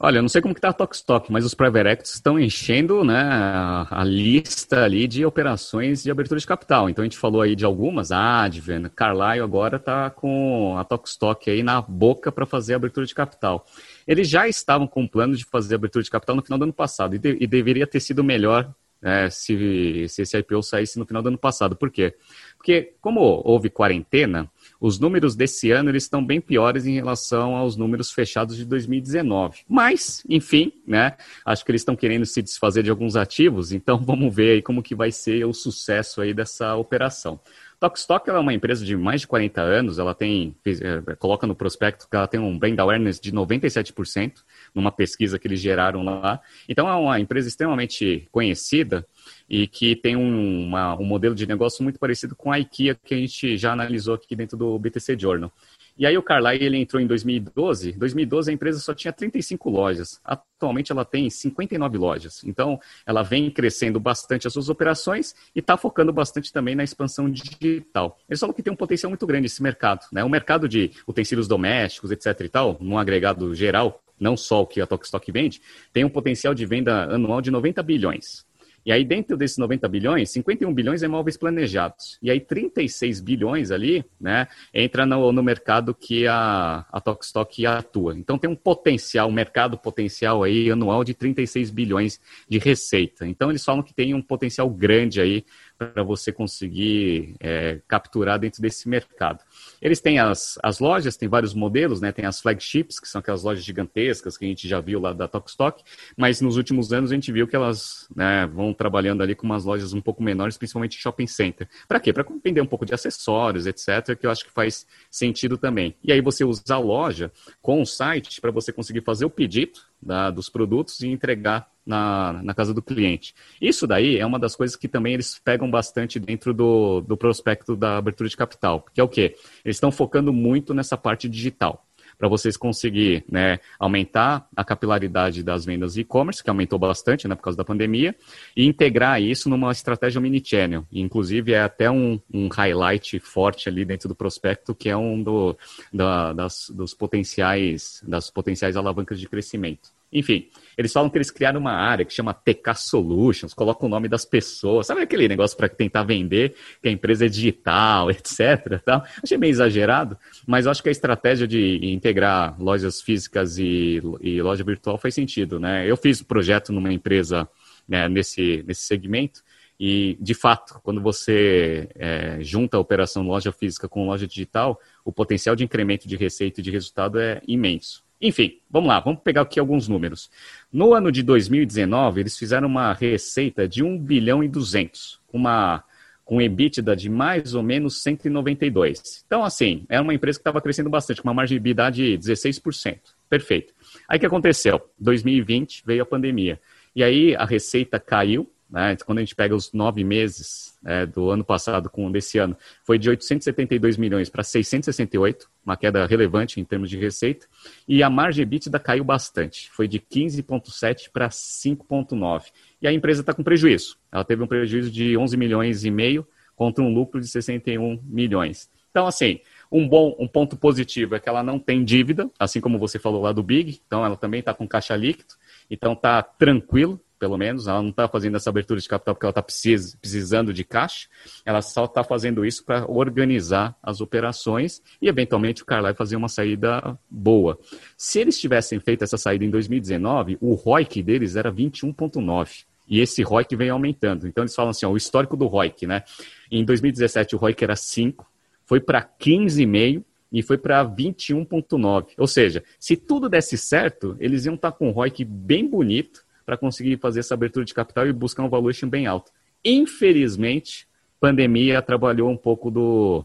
Olha, eu não sei como que está a Tokstok, mas os private equities estão enchendo né, a, lista ali de operações de abertura de capital. Então a gente falou aí de algumas, a Advent, Carlyle agora está com a Tokstok aí na boca para fazer a abertura de capital. Eles já estavam com o plano de fazer a abertura de capital no final do ano passado e, de, e deveria ter sido melhor né, se, se esse IPO saísse no final do ano passado. Por quê? Porque como houve quarentena, os números desse ano eles estão bem piores em relação aos números fechados de 2019. Mas, enfim, né? Acho que eles estão querendo se desfazer de alguns ativos, então vamos ver aí como que vai ser o sucesso aí dessa operação. Tokstok é uma empresa de mais de 40 anos, ela tem, é, coloca no prospecto que ela tem um brand awareness de 97%, numa pesquisa que eles geraram lá. Então é uma empresa extremamente conhecida e que tem um, uma, um modelo de negócio muito parecido com a IKEA que a gente já analisou aqui dentro do BTC Journal. E aí o Carlyle ele entrou em 2012. 2012 a empresa só tinha 35 lojas. Atualmente ela tem 59 lojas. Então ela vem crescendo bastante as suas operações e está focando bastante também na expansão digital. Eles falam que tem um potencial muito grande esse mercado, né? O mercado de utensílios domésticos, etc. e tal, num agregado geral, não só o que a Tokstok vende, tem um potencial de venda anual de 90 bilhões. E aí, dentro desses 90 bilhões, 51 bilhões é imóveis planejados. E aí, 36 bilhões ali, né, entra no, no mercado que a, a Tokstok atua. Então, tem um potencial, um mercado potencial aí anual de 36 bilhões de receita. Então, eles falam que tem um potencial grande aí para você conseguir é, capturar dentro desse mercado. Eles têm as, as lojas, tem vários modelos, né? Tem as flagships, que são aquelas lojas gigantescas que a gente já viu lá da Tokstok, mas nos últimos anos a gente viu que elas né, vão trabalhando ali com umas lojas um pouco menores, principalmente shopping center. Para quê? Para vender um pouco de acessórios, etc., que eu acho que faz sentido também. E aí você usa a loja com o site para você conseguir fazer o pedido da, dos produtos e entregar na, na casa do cliente. Isso daí é uma das coisas que também eles pegam bastante dentro do, do prospecto da abertura de capital, que é o quê? Eles estão focando muito nessa parte digital para vocês conseguir né, aumentar a capilaridade das vendas e-commerce, que aumentou bastante né, por causa da pandemia, e integrar isso numa estratégia mini-channel. Inclusive, é até um, um, highlight forte ali dentro do prospecto, que é um do, da, das, dos potenciais, das potenciais alavancas de crescimento. Enfim, eles falam que eles criaram uma área que chama TK Solutions, colocam o nome das pessoas, sabe aquele negócio para tentar vender que a empresa é digital, etc. Tá? Achei meio exagerado, mas acho que a estratégia de integrar lojas físicas e, e loja virtual faz sentido. Né? Eu fiz um projeto numa empresa né, nesse, nesse segmento e, de fato, quando você é, junta a operação loja física com loja digital, o potencial de incremento de receita e de resultado é imenso. Enfim, vamos lá, vamos pegar aqui alguns números. No ano de 2019, eles fizeram uma receita de 1 bilhão e 200, uma com EBITDA de mais ou menos 192. Então, assim, era uma empresa que estava crescendo bastante, com uma margem de EBITDA de 16%. Perfeito. Aí o que aconteceu? 2020 veio a pandemia. E aí a receita caiu, né? Quando a gente pega os nove meses é, do ano passado com desse ano, foi de 872 milhões para 668, uma queda relevante em termos de receita, e a margem EBITDA caiu bastante, foi de 15,7 para 5,9. E a empresa está com prejuízo, ela teve um prejuízo de 11 milhões e meio contra um lucro de 61 milhões. Então, assim, um bom um ponto positivo é que ela não tem dívida, assim como você falou lá do Big, então ela também está com caixa líquido, então está tranquilo, pelo menos. Ela não está fazendo essa abertura de capital porque ela está precisando de caixa. Ela só está fazendo isso para organizar as operações e, eventualmente, o Carlyle fazer uma saída boa. Se eles tivessem feito essa saída em 2019, o ROIC deles era 21,9. E esse ROIC vem aumentando. Então, eles falam assim: ó, o histórico do ROIC, né? Em 2017, o ROIC era 5, foi para 15,5 e foi para 21,9. Ou seja, se tudo desse certo, eles iam estar tá com um ROIC bem bonito para conseguir fazer essa abertura de capital e buscar um valuation bem alto. Infelizmente, pandemia trabalhou um pouco do,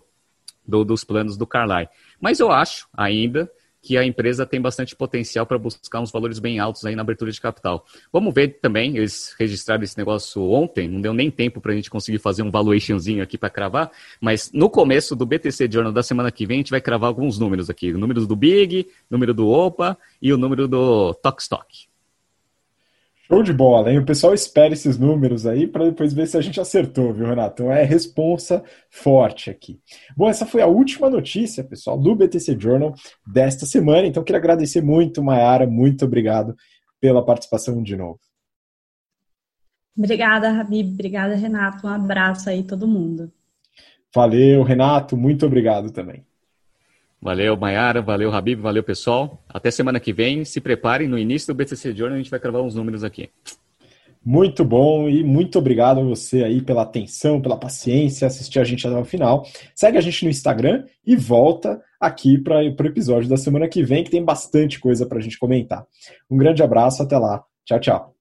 do, dos planos do Carlyle. Mas eu acho ainda que a empresa tem bastante potencial para buscar uns valores bem altos aí na abertura de capital. Vamos ver também, eles registraram esse negócio ontem, não deu nem tempo para a gente conseguir fazer um valuationzinho aqui para cravar, mas no começo do BTC Journal da semana que vem a gente vai cravar alguns números aqui, números do Big, número do OPA e o número do Tokstok. Show de bola, hein? O pessoal espera esses números aí para depois ver se a gente acertou, viu, Renato? Então é responsa forte aqui. Bom, essa foi a última notícia, pessoal, do BTC Journal desta semana. Então queria agradecer muito, Mayara, muito obrigado pela participação de novo. Obrigada, Habib. Obrigada, Renato. Um abraço aí todo mundo. Valeu, Renato. Muito obrigado também. Valeu, Mayara, valeu, Habib, valeu, pessoal. Até semana que vem. Se preparem, no início do BTC Journal a gente vai cravar uns números aqui. Muito bom e muito obrigado a você aí pela atenção, pela paciência, assistir a gente até o final. Segue a gente no Instagram e volta aqui para o episódio da semana que vem, que tem bastante coisa para a gente comentar. Um grande abraço, até lá. Tchau, tchau.